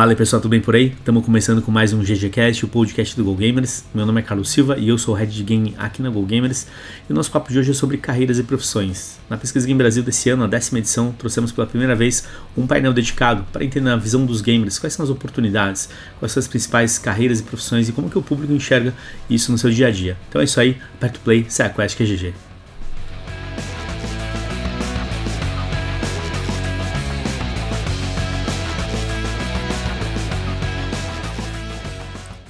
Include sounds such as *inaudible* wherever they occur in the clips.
Fala pessoal, tudo bem por aí? Estamos começando com mais um GGCast, o podcast do Go Gamers. Meu nome é Carlos Silva e eu sou o Head de Game aqui na Go Gamers. E o nosso papo de hoje é sobre carreiras e profissões. Na Pesquisa Game Brasil desse ano, a décima edição, trouxemos pela primeira vez um painel dedicado para entender a visão dos gamers, quais são as oportunidades, quais são as principais carreiras e profissões e como que o público enxerga isso no seu dia a dia. Então é isso aí, aperta o play, sai a quest que é GG.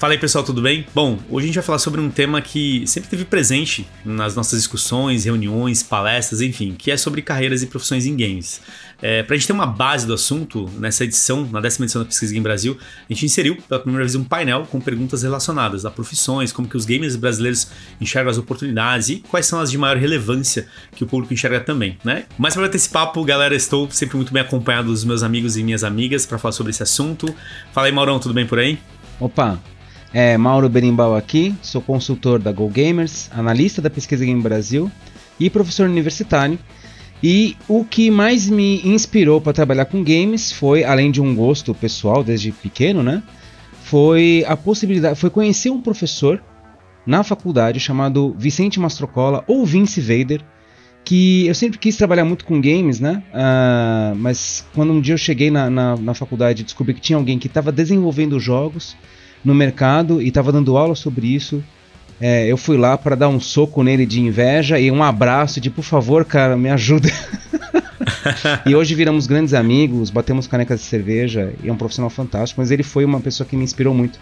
Fala aí pessoal, tudo bem? Bom, hoje a gente vai falar sobre um tema que sempre teve presente nas nossas discussões, reuniões, palestras, enfim, que é sobre carreiras e profissões em games. É, para a gente ter uma base do assunto, nessa edição, na décima edição da Pesquisa Game Brasil, a gente inseriu pela primeira vez um painel com perguntas relacionadas a profissões, como que os gamers brasileiros enxergam as oportunidades e quais são as de maior relevância que o público enxerga também, né? Mas para ter esse papo, galera, estou sempre muito bem acompanhado dos meus amigos e minhas amigas para falar sobre esse assunto. Fala aí, Maurão, tudo bem por aí? Opa, é, Mauro Berimbau aqui, sou consultor da Go Gamers, analista da Pesquisa Game Brasil e professor universitário. E o que mais me inspirou para trabalhar com games foi, além de um gosto pessoal desde pequeno, né? Foi a possibilidade, foi conhecer um professor na faculdade chamado Vicente Mastrocola ou Vince Vader, que eu sempre quis trabalhar muito com games, né? Uh, mas quando um dia eu cheguei na, na, na faculdade descobri que tinha alguém que estava desenvolvendo jogos no mercado e estava dando aula sobre isso. É, eu fui lá para dar um soco nele de inveja e um abraço de por favor, cara, me ajuda. *laughs* e hoje viramos grandes amigos, batemos canecas de cerveja e é um profissional fantástico, mas ele foi uma pessoa que me inspirou muito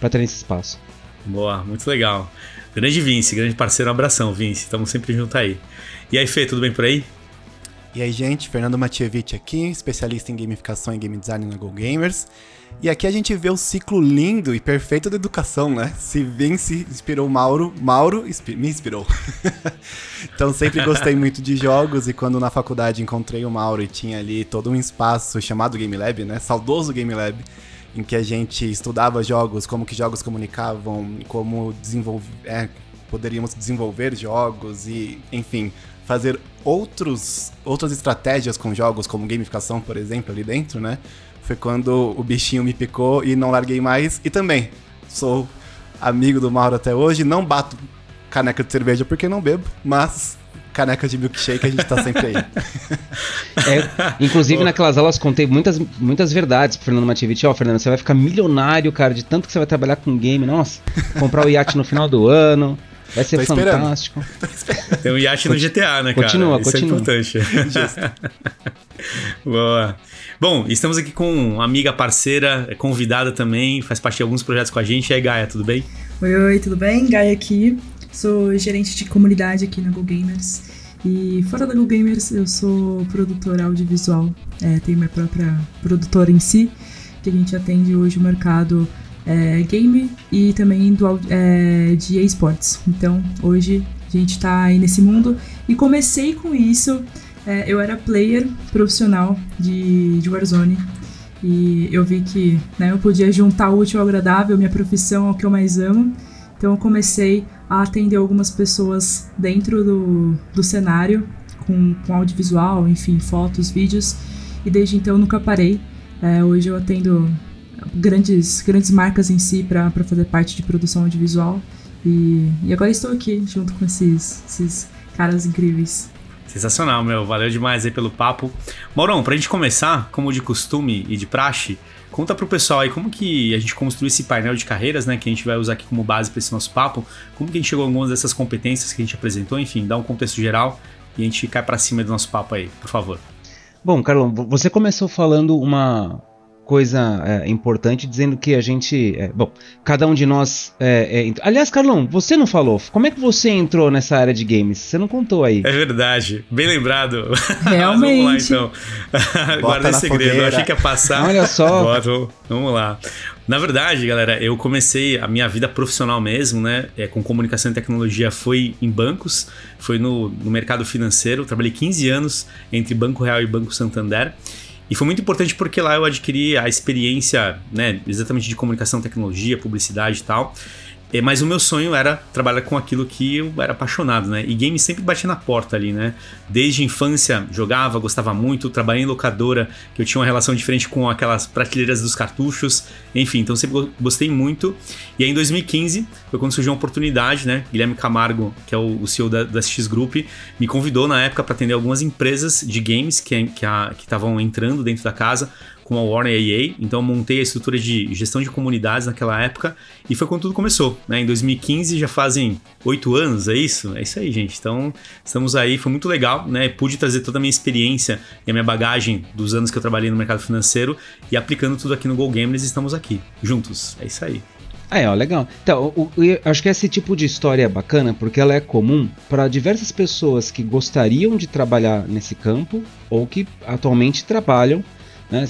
para ter esse espaço. Boa, muito legal. Grande Vince, grande parceiro, um abração, Vince. Estamos sempre junto aí. E aí, Fê, tudo bem por aí? E aí, gente, Fernando Matievich aqui, especialista em gamificação e game design na Go Gamers. E aqui a gente vê o ciclo lindo e perfeito da educação, né? Se Vince inspirou Mauro, Mauro me inspirou. *laughs* então sempre gostei muito de jogos e quando na faculdade encontrei o Mauro e tinha ali todo um espaço chamado Game Lab, né? Saudoso Game Lab, em que a gente estudava jogos, como que jogos comunicavam, como desenvolver, é, poderíamos desenvolver jogos e, enfim, fazer outros, outras estratégias com jogos, como gamificação, por exemplo, ali dentro, né? Foi quando o bichinho me picou e não larguei mais. E também sou amigo do Mauro até hoje. Não bato caneca de cerveja porque não bebo, mas caneca de milkshake a gente tá sempre aí. *laughs* É, inclusive, naquelas aulas contei muitas, muitas verdades pro Fernando Mativich. Ó, oh, Fernando, você vai ficar milionário, cara, de tanto que você vai trabalhar com game. Nossa, comprar o iate no final do ano. Vai ser fantástico. Tem um iate no GTA, né, cara? Continua, Isso é continua. é importante. *laughs* Boa. Bom, estamos aqui com uma amiga parceira, convidada também, faz parte de alguns projetos com a gente. E aí, Gaia, tudo bem? Oi, oi, tudo bem? Gaia aqui. Sou gerente de comunidade aqui na Go Gamers. E fora da Go Gamers, eu sou produtora audiovisual. É, tenho minha própria produtora em si, que a gente atende hoje o mercado é, game e também do, é, de esportes. Então, hoje a gente está aí nesse mundo e comecei com isso. É, eu era player profissional de, de Warzone e eu vi que né, eu podia juntar o útil ao agradável, minha profissão ao que eu mais amo. Então, eu comecei a atender algumas pessoas dentro do, do cenário, com, com audiovisual, enfim, fotos, vídeos, e desde então nunca parei. É, hoje eu atendo grandes, grandes marcas em si para fazer parte de produção audiovisual. E, e agora estou aqui junto com esses, esses caras incríveis. Sensacional, meu. Valeu demais aí pelo papo. Maurão, pra gente começar, como de costume e de praxe, conta pro pessoal aí como que a gente construiu esse painel de carreiras, né? Que a gente vai usar aqui como base para esse nosso papo. Como que a gente chegou a algumas dessas competências que a gente apresentou, enfim, dá um contexto geral e a gente cai para cima do nosso papo aí, por favor. Bom, Carlão, você começou falando uma, coisa é, importante dizendo que a gente. É, bom, cada um de nós. É, é aliás, Carlão, você não falou. Como é que você entrou nessa área de games? Você não contou aí. É verdade. Bem lembrado. Realmente. *laughs* vamos lá então. *laughs* Guarda segredo. Fogueira. Eu achei que ia passar. Olha só. *laughs* Bota, vamos lá. Na verdade, galera, eu comecei a minha vida profissional mesmo, né? É, com comunicação e tecnologia foi em bancos, foi no, no mercado financeiro. Trabalhei 15 anos entre Banco Real e Banco Santander. E foi muito importante porque lá eu adquiri a experiência, né, exatamente de comunicação, tecnologia, publicidade e tal. É, mas o meu sonho era trabalhar com aquilo que eu era apaixonado, né? E game sempre batia na porta ali, né? Desde infância jogava, gostava muito, trabalhei em locadora, que eu tinha uma relação diferente com aquelas prateleiras dos cartuchos, enfim, então sempre gostei muito. E aí em 2015 foi quando surgiu uma oportunidade, né? Guilherme Camargo, que é o, CEO da, da X Group, me convidou na época para atender algumas empresas de games que estavam entrando dentro da casa com a Warner e a EA, então montei a estrutura de gestão de comunidades naquela época e foi quando tudo começou, né? Em 2015 já fazem oito anos, é isso? É isso aí, gente. Então estamos aí, foi muito legal, né? Pude trazer toda a minha experiência e a minha bagagem dos anos que eu trabalhei no mercado financeiro e aplicando tudo aqui no Go Gamers estamos aqui, juntos. É isso aí. É, ó, legal. Então, eu acho que esse tipo de história é bacana porque ela é comum para diversas pessoas que gostariam de trabalhar nesse campo ou que atualmente trabalham né?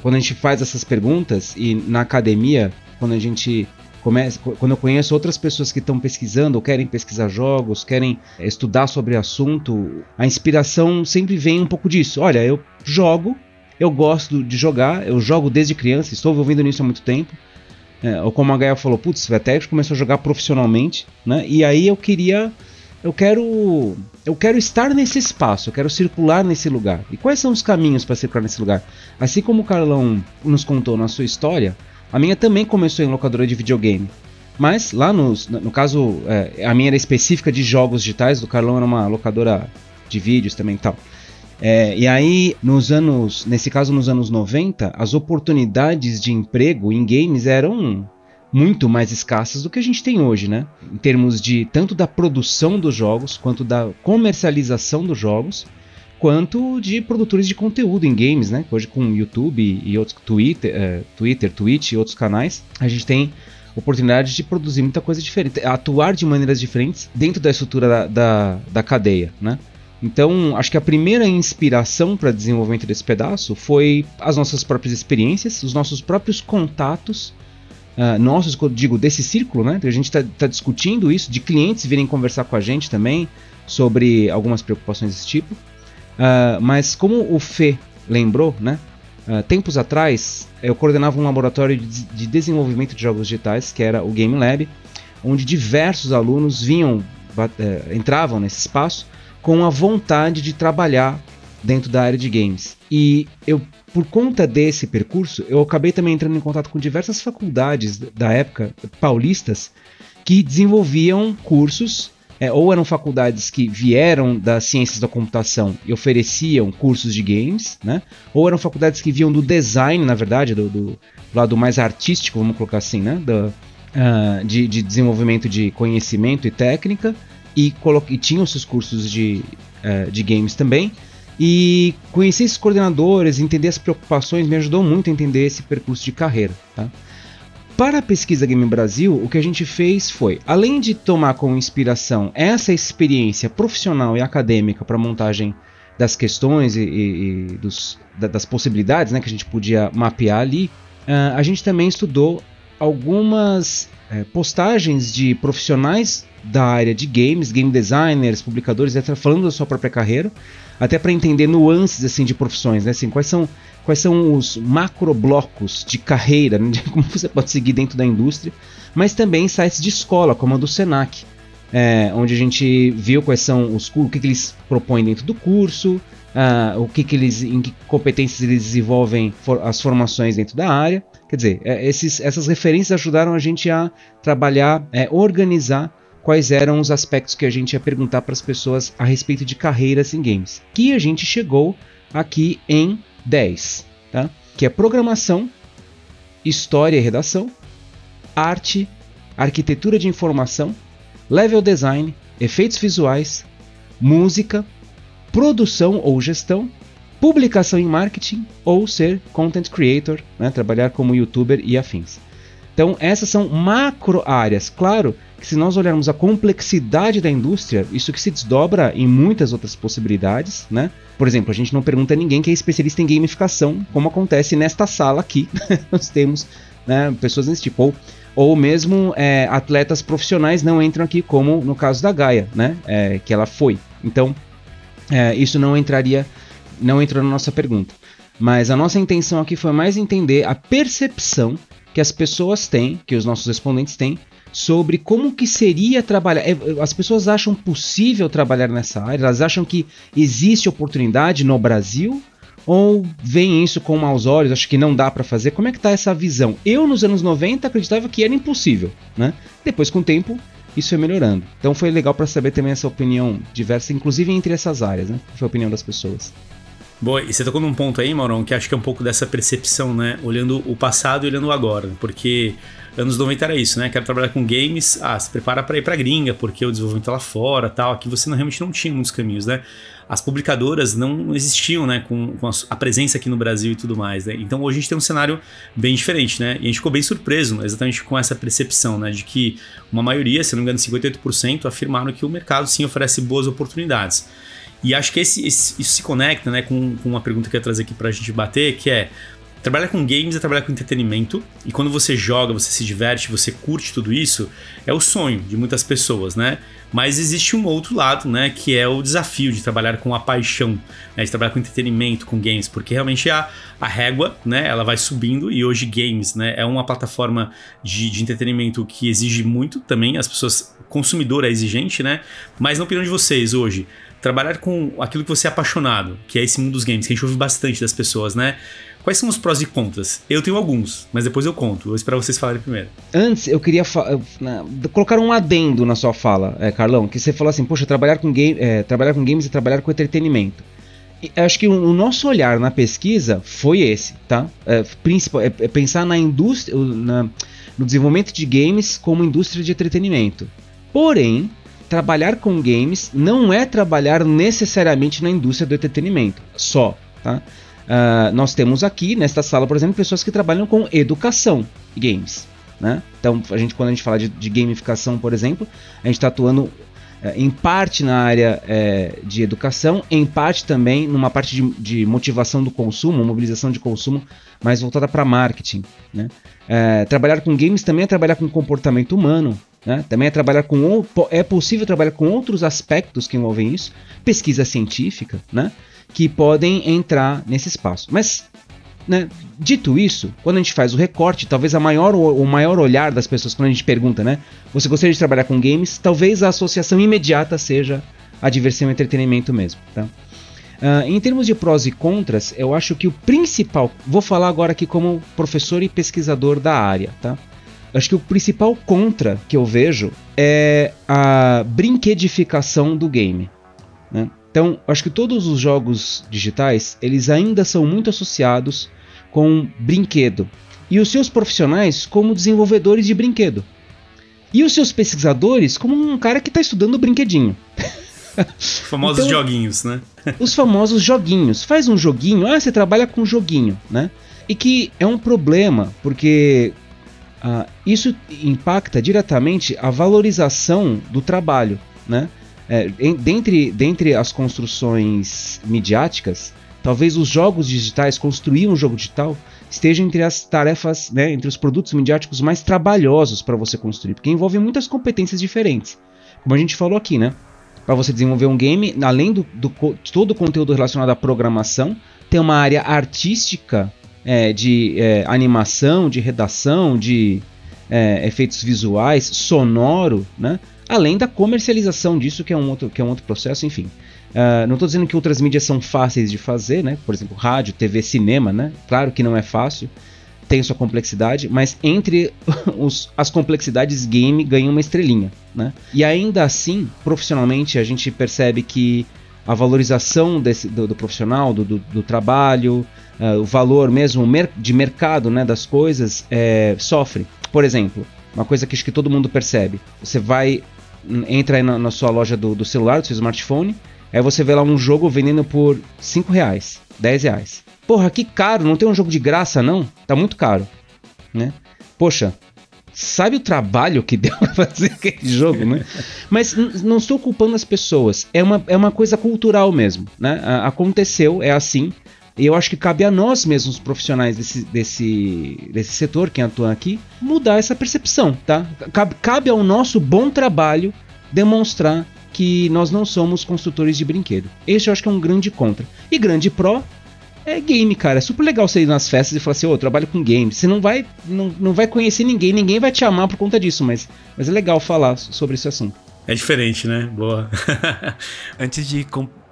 Quando a gente faz essas perguntas e na academia, quando a gente começa, quando eu conheço outras pessoas que estão pesquisando ou querem pesquisar jogos, querem eh, estudar sobre assunto, a inspiração sempre vem um pouco disso. Olha, eu jogo, eu gosto de jogar, eu jogo desde criança, estou envolvido nisso há muito tempo. É, ou como a Gaia falou, putz, até começou a jogar profissionalmente, né? E aí eu queria eu quero eu quero estar nesse espaço, eu quero circular nesse lugar. E quais são os caminhos para circular nesse lugar? Assim como o Carlão nos contou na sua história, a minha também começou em locadora de videogame. Mas lá nos, no caso, é, a minha era específica de jogos digitais, do Carlão era uma locadora de vídeos também e tal. É, e aí, nos anos, nesse caso nos anos 90, as oportunidades de emprego em games eram muito mais escassas do que a gente tem hoje, né? Em termos de tanto da produção dos jogos, quanto da comercialização dos jogos, quanto de produtores de conteúdo em games, né? Hoje com YouTube e outros Twitter, uh, Twitter, Twitch e outros canais, a gente tem oportunidade de produzir muita coisa diferente, atuar de maneiras diferentes dentro da estrutura da, da, da cadeia, né? Então, acho que a primeira inspiração para desenvolvimento desse pedaço foi as nossas próprias experiências, os nossos próprios contatos uh, nossos, digo desse círculo, né? A gente está tá discutindo isso, de clientes virem conversar com a gente também sobre algumas preocupações desse tipo. Uh, mas como o Fê lembrou, né? Uh, tempos atrás, eu coordenava um laboratório de, de, desenvolvimento de jogos digitais, que era o Game Lab, onde diversos alunos vinham, uh, entravam nesse espaço com a vontade de trabalhar dentro da área de games. E eu por conta desse percurso, eu acabei também entrando em contato com diversas faculdades da época paulistas que desenvolviam cursos, é, ou eram faculdades que vieram das ciências da computação e ofereciam cursos de games, né? ou eram faculdades que vinham do design, na verdade, do, do lado mais artístico, vamos colocar assim, né? Do, uh, de, de, desenvolvimento de conhecimento e técnica, e, e tinham seus cursos de, uh, de games também. E conhecer esses coordenadores, entender as preocupações, me ajudou muito a entender esse percurso de carreira. Tá? Para a pesquisa Game Brasil, o que a gente fez foi, além de tomar como inspiração essa experiência profissional e acadêmica para montagem das questões e, e, e dos, das possibilidades né, que a gente podia mapear ali, uh, a gente também estudou algumas uh, postagens de profissionais da área de games, game designers, publicadores, etc., falando da sua própria carreira, até para entender nuances assim de profissões, né? Assim, quais são quais são os macroblocos de carreira, né? *laughs* como você pode seguir dentro da indústria, mas também sites de escola, como a do Senac, é, onde a gente viu quais são os o que, que eles propõem dentro do curso, uh, o que, que eles, em que competências eles desenvolvem for, as formações dentro da área. Quer dizer, é, esses, essas referências ajudaram a gente a trabalhar, é, organizar quais eram os aspectos que a gente ia perguntar para as pessoas a respeito de carreiras em games. Que a gente chegou aqui em 10, tá? Que é programação, história e redação, arte, arquitetura de informação, level design, efeitos visuais, música, produção ou gestão, publicação em marketing ou ser content creator, né? trabalhar como youtuber e afins. Então essas são macro áreas. Claro que se nós olharmos a complexidade da indústria, isso que se desdobra em muitas outras possibilidades, né? Por exemplo, a gente não pergunta a ninguém que é especialista em gamificação, como acontece nesta sala aqui. *laughs* nós temos né, pessoas desse tipo. Ou, ou mesmo é, atletas profissionais não entram aqui, como no caso da Gaia, né? É, que ela foi. Então, é, isso não entraria, não entrou na nossa pergunta. Mas a nossa intenção aqui foi mais entender a percepção que as pessoas têm, que os nossos respondentes têm, sobre como que seria trabalhar. É, as pessoas acham possível trabalhar nessa área? Elas acham que existe oportunidade no Brasil? Ou veem isso com maus olhos, acho que não dá para fazer? Como é que tá essa visão? Eu, nos anos 90, acreditava que era impossível, né? Depois, com o tempo, isso foi melhorando. Então foi legal para saber também essa opinião diversa, inclusive entre essas áreas, né? Foi a opinião das pessoas. Boa, e você tocou num ponto aí, Maurão, que acho que é um pouco dessa percepção, né? Olhando o passado e olhando o agora. Porque anos 90 era isso, né? Quero trabalhar com games, ah, se prepara para ir pra gringa, porque o desenvolvimento é lá fora tal. Aqui você não, realmente não tinha muitos caminhos, né? As publicadoras não existiam, né? Com, com a, a, presença aqui no Brasil e tudo mais, né? Então hoje a gente tem um cenário bem diferente, né? E a gente ficou bem surpreso exatamente com essa percepção, né? De que uma maioria, se não me engano, 58% afirmaram que o mercado sim oferece boas oportunidades. E acho que esse, esse, isso se conecta né, com, com uma pergunta que eu ia trazer aqui pra gente bater, que é trabalhar com games é trabalhar com entretenimento. E quando você joga, você se diverte, você curte tudo isso, é o sonho de muitas pessoas, né? Mas existe um outro lado, né? Que é o desafio de trabalhar com a paixão, né, de trabalhar com entretenimento, com games, porque realmente a, a régua, né? Ela vai subindo e hoje games, né? É uma plataforma de, de entretenimento que exige muito também, as pessoas, consumidor é exigente, né? Mas na opinião de vocês hoje, trabalhar com aquilo que você é apaixonado, que é esse mundo dos games, que a gente ouve bastante das pessoas, né? Quais são os prós e contras? Eu tenho alguns, mas depois eu conto. Vou esperar vocês falarem primeiro. Antes, eu queria colocar um adendo na sua fala, é, Carlão, que você falou assim, poxa, trabalhar com, game, é, trabalhar com games e trabalhar com entretenimento. Acho que o, o, nosso olhar na pesquisa foi esse, tá? É, principal, é, é pensar na indústria, na, no desenvolvimento de games como indústria de entretenimento. Porém, trabalhar com games não é trabalhar necessariamente na indústria do entretenimento só, tá? Uh, nós temos aqui nesta sala, por exemplo, pessoas que trabalham com educação games, né? Então, a gente quando a gente fala de, de gamificação, por exemplo, a gente está atuando uh, em parte na área uh, de educação, em parte também numa parte de, de, motivação do consumo, mobilização de consumo, mais voltada para marketing, né? Eh, trabalhar com games também é trabalhar com comportamento humano, né? Também é trabalhar com é possível trabalhar com outros aspectos que envolvem isso, pesquisa científica, né? que podem entrar nesse espaço. Mas né, dito isso, quando a gente faz o recorte, talvez a maior, o maior olhar das pessoas quando a gente pergunta, né? Você gostaria de trabalhar com games? Talvez a associação imediata seja a diversão e entretenimento mesmo, tá? Uh, em termos de prós e contras, eu acho que o principal, vou falar agora aqui como professor e pesquisador da área, tá? Acho que o principal contra que eu vejo é a brinquedificação do game. Né? Então, acho que todos os jogos digitais, eles ainda são muito associados com brinquedo. E os seus profissionais como desenvolvedores de brinquedo. E os seus pesquisadores como um cara que está estudando brinquedinho. famosos então, joguinhos, né? *laughs* os famosos joguinhos. Faz um joguinho, ah, você trabalha com joguinho, né? E que é um problema, porque Uh, isso impacta diretamente a valorização do trabalho. Né? É, em, dentre, dentre as construções midiáticas, talvez os jogos digitais, construir um jogo digital, esteja entre as tarefas, né, entre os produtos midiáticos mais trabalhosos para você construir, porque envolve muitas competências diferentes. Como a gente falou aqui, né? Para você desenvolver um game, além do, do todo o conteúdo relacionado à programação, tem uma área artística é, de é, animação, de redação, de é, efeitos visuais, sonoro, né? além da comercialização disso, que é um outro, que é um outro processo, enfim. Uh, não estou dizendo que outras mídias são fáceis de fazer, né? por exemplo, rádio, TV, cinema, né? claro que não é fácil, tem sua complexidade, mas entre *laughs* os, as complexidades, game ganha uma estrelinha. Né? E ainda assim, profissionalmente, a gente percebe que a valorização desse, do, do profissional, do, do, do trabalho, uh, o valor mesmo de mercado né, das coisas é, sofre. Por exemplo, uma coisa que acho que todo mundo percebe: você vai, entra aí na, na sua loja do, do, celular, do seu smartphone, aí você vê lá um jogo vendendo por 5 reais, 10 reais. Porra, que caro, não tem um jogo de graça não? Tá muito caro, né? Poxa, sabe o trabalho que *laughs* deu pra fazer aquele jogo, né? Mas não estou culpando as pessoas. É uma, é uma coisa cultural mesmo, né? Aconteceu, é assim. E eu acho que cabe a nós mesmos, profissionais desse, desse, desse setor, quem atua aqui, mudar essa percepção, tá? Cabe, cabe ao nosso bom trabalho demonstrar que nós não somos construtores de brinquedo. Esse eu acho que é um grande contra. E grande pró, é game, cara. É super legal você ir nas festas e falar assim, ô, oh, trabalho com game. Você não vai, não, não vai conhecer ninguém, ninguém vai te amar por conta disso, mas, mas é legal falar sobre esse assunto. É diferente, né? Boa. *laughs* Antes de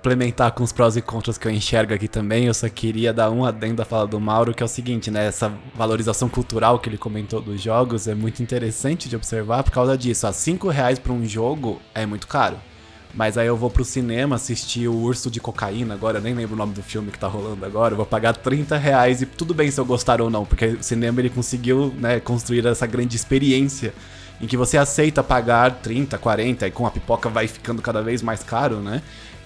complementar com os prós e contras que eu enxergo aqui também, eu só queria dar um adendo à fala do Mauro, que é o seguinte, né? Essa valorização cultural que ele comentou dos jogos é muito interessante de observar por causa disso. A 5 reais para um jogo é muito caro. Mas aí eu vou pro cinema assistir o Urso de Cocaína agora, nem lembro o nome do filme que tá rolando agora. Eu vou pagar 30 reais e tudo bem se eu gostar ou não, porque o cinema ele conseguiu né, construir essa grande experiência em que você aceita pagar 30, 40 e com a pipoca vai ficando cada vez mais caro, né?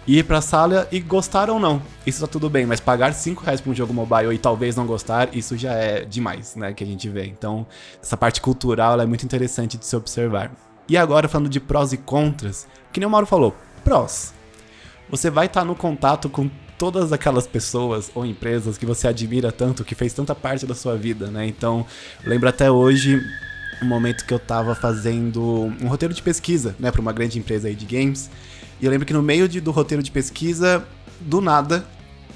Ir pra sala e gostar ou não. Isso tá tudo bem, mas pagar 5 reais pra um jogo mobile e talvez não gostar, isso já é demais, né? Que a gente vê. Então, essa parte cultural é muito interessante de se observar. E agora, falando de prós e contras, que nem o Mauro falou, prós. Você vai estar tá no contato com todas aquelas pessoas ou empresas que você admira tanto, que fez tanta parte da sua vida, né? Então, lembro até hoje um momento que eu tava fazendo um roteiro de pesquisa, né, para uma grande empresa aí de games. E eu lembro que no meio de, do roteiro de pesquisa, do nada,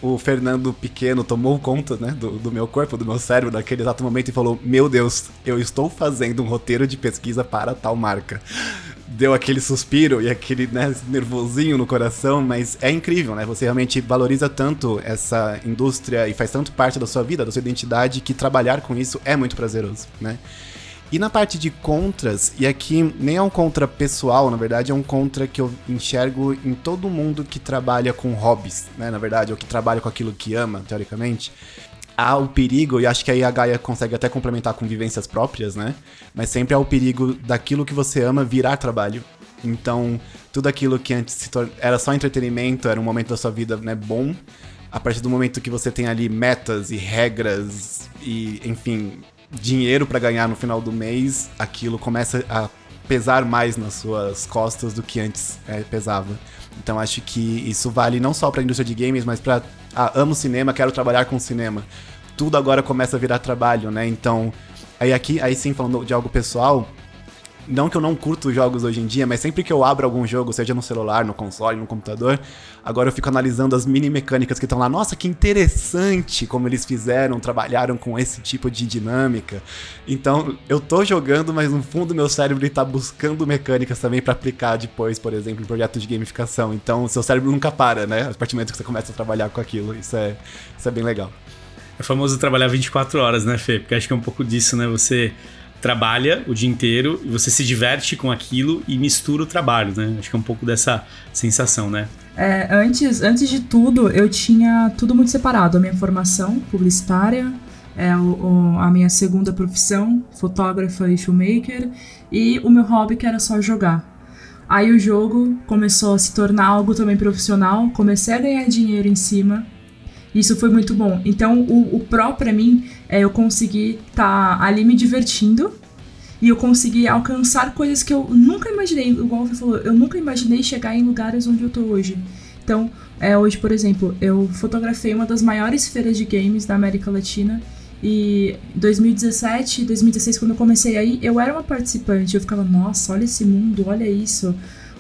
o Fernando pequeno tomou conta, né, do, do, meu corpo, do meu cérebro, naquele exato momento e falou: Meu Deus, eu estou fazendo um roteiro de pesquisa para tal marca. Deu aquele suspiro e aquele né, nervosinho no coração, mas é incrível, né? Você realmente valoriza tanto essa indústria e faz tanto parte da sua vida, da sua identidade, que trabalhar com isso é muito prazeroso, né? E na parte de contras, e aqui nem é um contra pessoal, na verdade, é um contra que eu enxergo em todo mundo que trabalha com hobbies, né? Na verdade, ou que trabalha com aquilo que ama, teoricamente. Há o perigo, e acho que aí a Gaia consegue até complementar com vivências próprias, né? Mas sempre há o perigo daquilo que você ama virar trabalho. Então, tudo aquilo que antes era só entretenimento, era um momento da sua vida né, bom, a partir do momento que você tem ali metas e regras e, enfim, dinheiro para ganhar no final do mês, aquilo começa a pesar mais nas suas costas do que antes é, pesava. Então acho que isso vale não só para a indústria de games, mas para ah, amo cinema, quero trabalhar com cinema. Tudo agora começa a virar trabalho, né? Então, aí aqui, aí sim falando de algo pessoal, não que eu não curto jogos hoje em dia, mas sempre que eu abro algum jogo, seja no celular, no console, no computador, agora eu fico analisando as mini mecânicas que estão lá. Nossa, que interessante como eles fizeram, trabalharam com esse tipo de dinâmica. Então, eu tô jogando, mas no fundo meu cérebro está buscando mecânicas também para aplicar depois, por exemplo, em projetos de gamificação. Então, seu cérebro nunca para, né? A partir do momento que você começa a trabalhar com aquilo. Isso é, isso é bem legal. É famoso trabalhar 24 horas, né, Fê? Porque acho que é um pouco disso, né? Você trabalha o dia inteiro e você se diverte com aquilo e mistura o trabalho, né? Acho que é um pouco dessa sensação, né? É, antes, antes de tudo, eu tinha tudo muito separado. A minha formação publicitária, é, o, o, a minha segunda profissão, fotógrafa e filmmaker, e o meu hobby que era só jogar. Aí o jogo começou a se tornar algo também profissional, comecei a ganhar dinheiro em cima, isso foi muito bom. Então, o, o pró para mim é eu conseguir estar tá ali me divertindo e eu consegui alcançar coisas que eu nunca imaginei. Igual você falou, eu nunca imaginei chegar em lugares onde eu tô hoje. Então, é, hoje, por exemplo, eu fotografei uma das maiores feiras de games da América Latina. E 2017, 2016, quando eu comecei aí, eu era uma participante. Eu ficava, nossa, olha esse mundo, olha isso,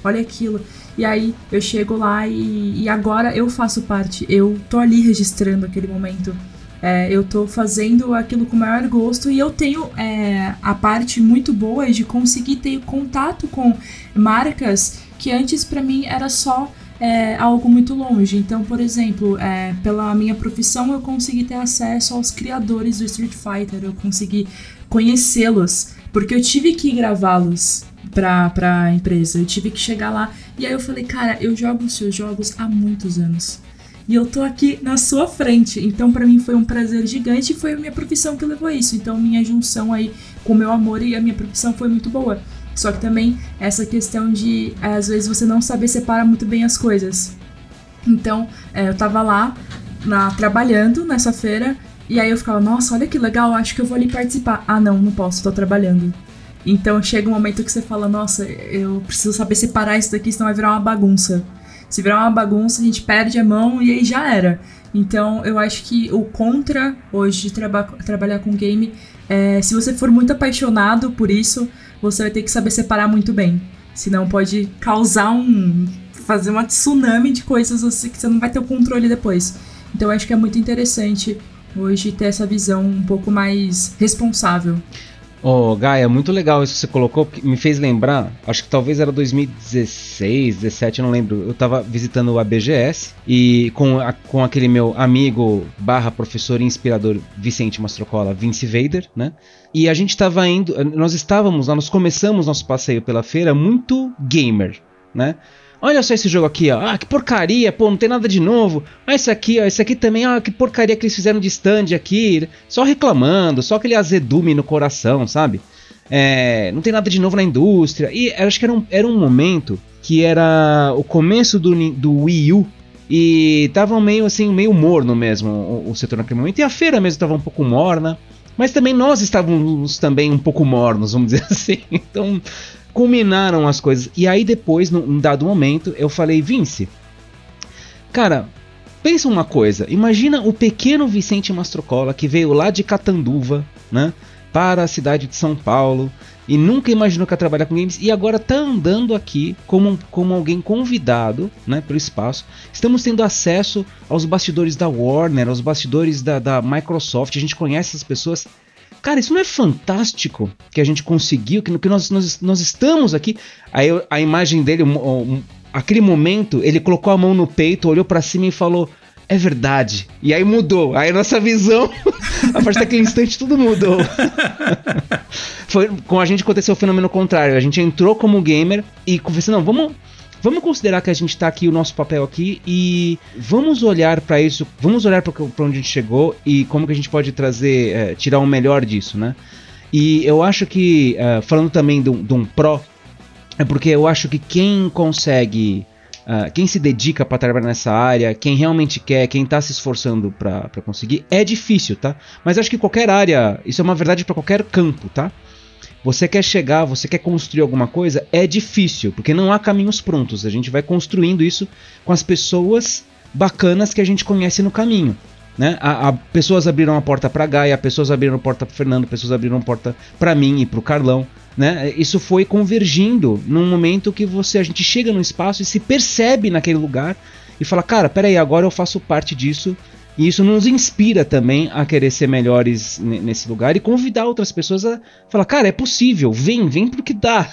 olha aquilo. E aí eu chego lá e, e agora eu faço parte, eu tô ali registrando aquele momento. É, eu tô fazendo aquilo com o maior gosto e eu tenho é, a parte muito boa de conseguir ter contato com marcas que antes para mim era só é, algo muito longe. Então, por exemplo, é, pela minha profissão eu consegui ter acesso aos criadores do Street Fighter, eu consegui conhecê-los, porque eu tive que gravá-los pra, pra empresa. Eu tive que chegar lá. E aí eu falei, cara, eu jogo os seus jogos há muitos anos. E eu tô aqui na sua frente. Então, para mim foi um prazer gigante e foi a minha profissão que levou isso. Então, minha junção aí com o meu amor e a minha profissão foi muito boa. Só que também essa questão de, às vezes, você não saber separar muito bem as coisas. Então, é, eu tava lá na, trabalhando nessa feira. E aí eu ficava, nossa, olha que legal, acho que eu vou ali participar. Ah, não, não posso, tô trabalhando. Então chega um momento que você fala, nossa, eu preciso saber separar isso daqui, senão vai virar uma bagunça. Se virar uma bagunça, a gente perde a mão e aí já era. Então eu acho que o contra hoje de traba trabalhar com game é se você for muito apaixonado por isso, você vai ter que saber separar muito bem. Senão pode causar um. fazer uma tsunami de coisas assim que você não vai ter o controle depois. Então eu acho que é muito interessante hoje ter essa visão um pouco mais responsável. Ô, oh, Gaia, muito legal isso que você colocou, me fez lembrar, acho que talvez era 2016, 17, eu não lembro. Eu tava visitando a BGS e com, a, com aquele meu amigo barra professor e inspirador Vicente Mastrocola, Vince Vader, né? E a gente tava indo, nós estávamos, nós começamos nosso passeio pela feira muito gamer, né? Olha só esse jogo aqui, ó. Ah, que porcaria, pô, não tem nada de novo. Ah, esse aqui, ó, esse aqui também, ah, que porcaria que eles fizeram de stand aqui. Só reclamando, só aquele azedume no coração, sabe? É, não tem nada de novo na indústria. E acho que era um, era um momento que era o começo do, do Wii U e tava meio assim, meio morno mesmo o, o setor naquele momento. E a feira mesmo tava um pouco morna. Mas também nós estávamos também um pouco mornos, vamos dizer *laughs* assim. Então, culminaram as coisas. E aí depois, num dado momento, eu falei, Vince, cara, pensa uma coisa. Imagina o pequeno Vicente Mastrocola que veio lá de Catanduva, né? Para a cidade de São Paulo e nunca imaginou que ia trabalhar com games e agora tá andando aqui como, como alguém convidado né, pelo espaço. Estamos tendo acesso aos bastidores da Warner, aos bastidores da, da Microsoft, a gente conhece essas pessoas Cara, isso não é fantástico que a gente conseguiu, que, que nós, nós, nós estamos aqui. Aí a imagem dele, um, um, aquele momento, ele colocou a mão no peito, olhou para cima e falou: É verdade. E aí mudou. Aí nossa visão, *laughs* a partir daquele instante, tudo mudou. *laughs* Foi, com a gente aconteceu o fenômeno contrário. A gente entrou como gamer e conversou: Não, vamos Vamos considerar que a gente está aqui, o nosso papel aqui, e vamos olhar para isso, vamos olhar para onde a gente chegou e como que a gente pode trazer, é, tirar o melhor disso, né? E eu acho que, é, falando também de um, pró, é porque eu acho que quem consegue Uh, quem se dedica para trabalhar nessa área, quem realmente quer, quem está se esforçando para conseguir, é difícil, tá? Mas acho que qualquer área, isso é uma verdade para qualquer campo, tá? Você quer chegar, você quer construir alguma coisa, é difícil, porque não há caminhos prontos. A gente vai construindo isso com as pessoas bacanas que a gente conhece no caminho. Né? A, a pessoas abriram a porta para Gaia, pessoas abriram a porta para Fernando, pessoas abriram a porta para mim e para o Carlão. Né? Isso foi convergindo num momento que você a gente chega no espaço e se percebe naquele lugar e fala, cara, peraí, agora eu faço parte disso e isso nos inspira também a querer ser melhores nesse lugar e convidar outras pessoas a falar, cara, é possível, vem, vem porque dá.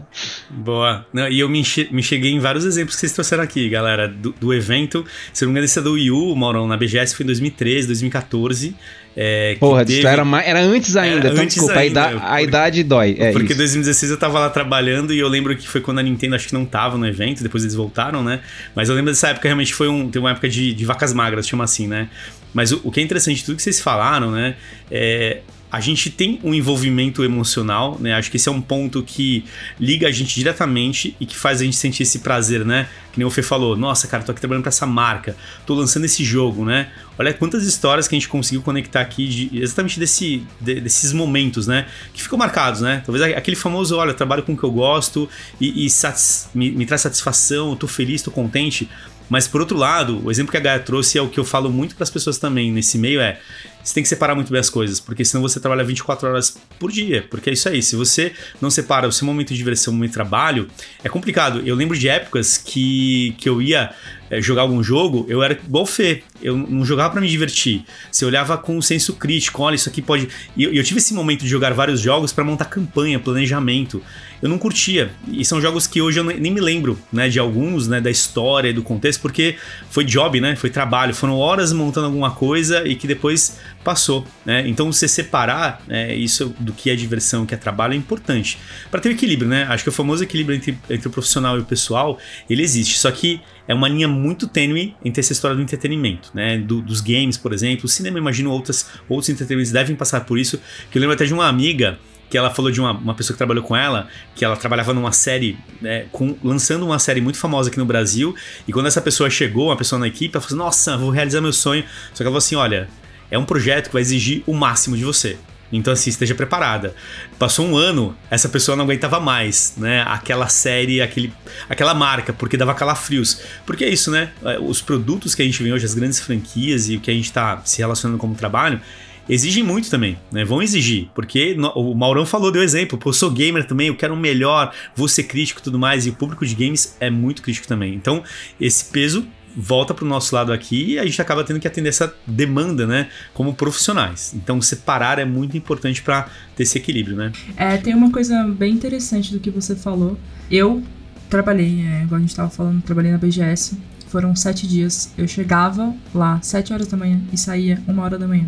*laughs* Boa. Não, e eu me, me, cheguei em vários exemplos que vocês trouxeram aqui, galera, do, do evento. Se não me engano, esse é do Wii U, Maurão, na BGS foi em 2013, 2014. É, Porra, teve... era, mais, era antes ainda, era então antes desculpa, ainda, a, idade, a idade dói. É porque em 2016 eu tava lá trabalhando e eu lembro que foi quando a Nintendo acho que não tava no evento, depois eles voltaram, né? Mas eu lembro dessa época realmente foi um, tem uma época de, de vacas magras, chama assim, né? Mas o, o, que é interessante de tudo que vocês falaram, né? É, a gente tem um envolvimento emocional, né? Acho que esse é um ponto que liga a gente diretamente e que faz a gente sentir esse prazer, né? Que nem o Fê falou, nossa, cara, tô aqui trabalhando para essa marca, tô lançando esse jogo, né? Olha quantas histórias que a gente conseguiu conectar aqui de, exatamente desse, de, desses momentos, né? Que ficam marcados, né? Talvez aquele famoso, olha, trabalho com o que eu gosto e, e satis, me, me traz satisfação, tô feliz, tô contente. Mas por outro lado, o exemplo que a Gaia trouxe é o que eu falo muito para as pessoas também nesse meio é você tem que separar muito bem as coisas, porque senão você trabalha 24 horas por dia, porque é isso aí. Se você não separa o seu momento de diversão e o momento de trabalho, é complicado. Eu lembro de épocas que, que eu ia é, jogar algum jogo, eu era igual Fê. Eu não jogava para me divertir. Você olhava com um senso crítico, olha, isso aqui pode. E eu, eu tive esse momento de jogar vários jogos para montar campanha, planejamento eu não curtia. E são jogos que hoje eu nem me lembro, né, de alguns, né, da história e do contexto, porque foi job, né, foi trabalho, foram horas montando alguma coisa e que depois passou, né? Então você separar né, isso do que é diversão, que é trabalho é importante para ter o equilíbrio, né? Acho que o famoso equilíbrio entre, entre o profissional e o pessoal ele existe, só que é uma linha muito tênue entre essa história do entretenimento, né? Do, dos games, por exemplo, o cinema, imagino outras outros entretenimentos devem passar por isso. Que eu lembro até de uma amiga que ela falou de uma, uma pessoa que trabalhou com ela, que ela trabalhava numa série, né, com, lançando uma série muito famosa aqui no Brasil, e quando essa pessoa chegou, uma pessoa na equipe, ela falou assim, nossa, vou realizar meu sonho. Só que ela falou assim, olha, é um projeto que vai exigir o máximo de você. Então, assim, esteja preparada. Passou um ano, essa pessoa não aguentava mais, né? Aquela série, aquele, aquela marca, porque dava calafrios. Porque é isso, né? Os produtos que a gente vê hoje, as grandes franquias e o que a gente está se relacionando como trabalho, exigem muito também, né? Vão exigir, porque no, o Maurão falou, deu exemplo, pô, eu sou gamer também, eu quero o melhor, vou ser crítico e tudo mais, e o público de games é muito crítico também. Então, esse peso volta para o nosso lado aqui e a gente acaba tendo que atender essa demanda, né, como profissionais. Então, separar é muito importante para ter esse equilíbrio, né? É, tem uma coisa bem interessante do que você falou. Eu trabalhei, é, igual a gente estava falando, trabalhei na BGS. Foram sete dias. Eu chegava lá sete horas da manhã e saía uma hora da manhã.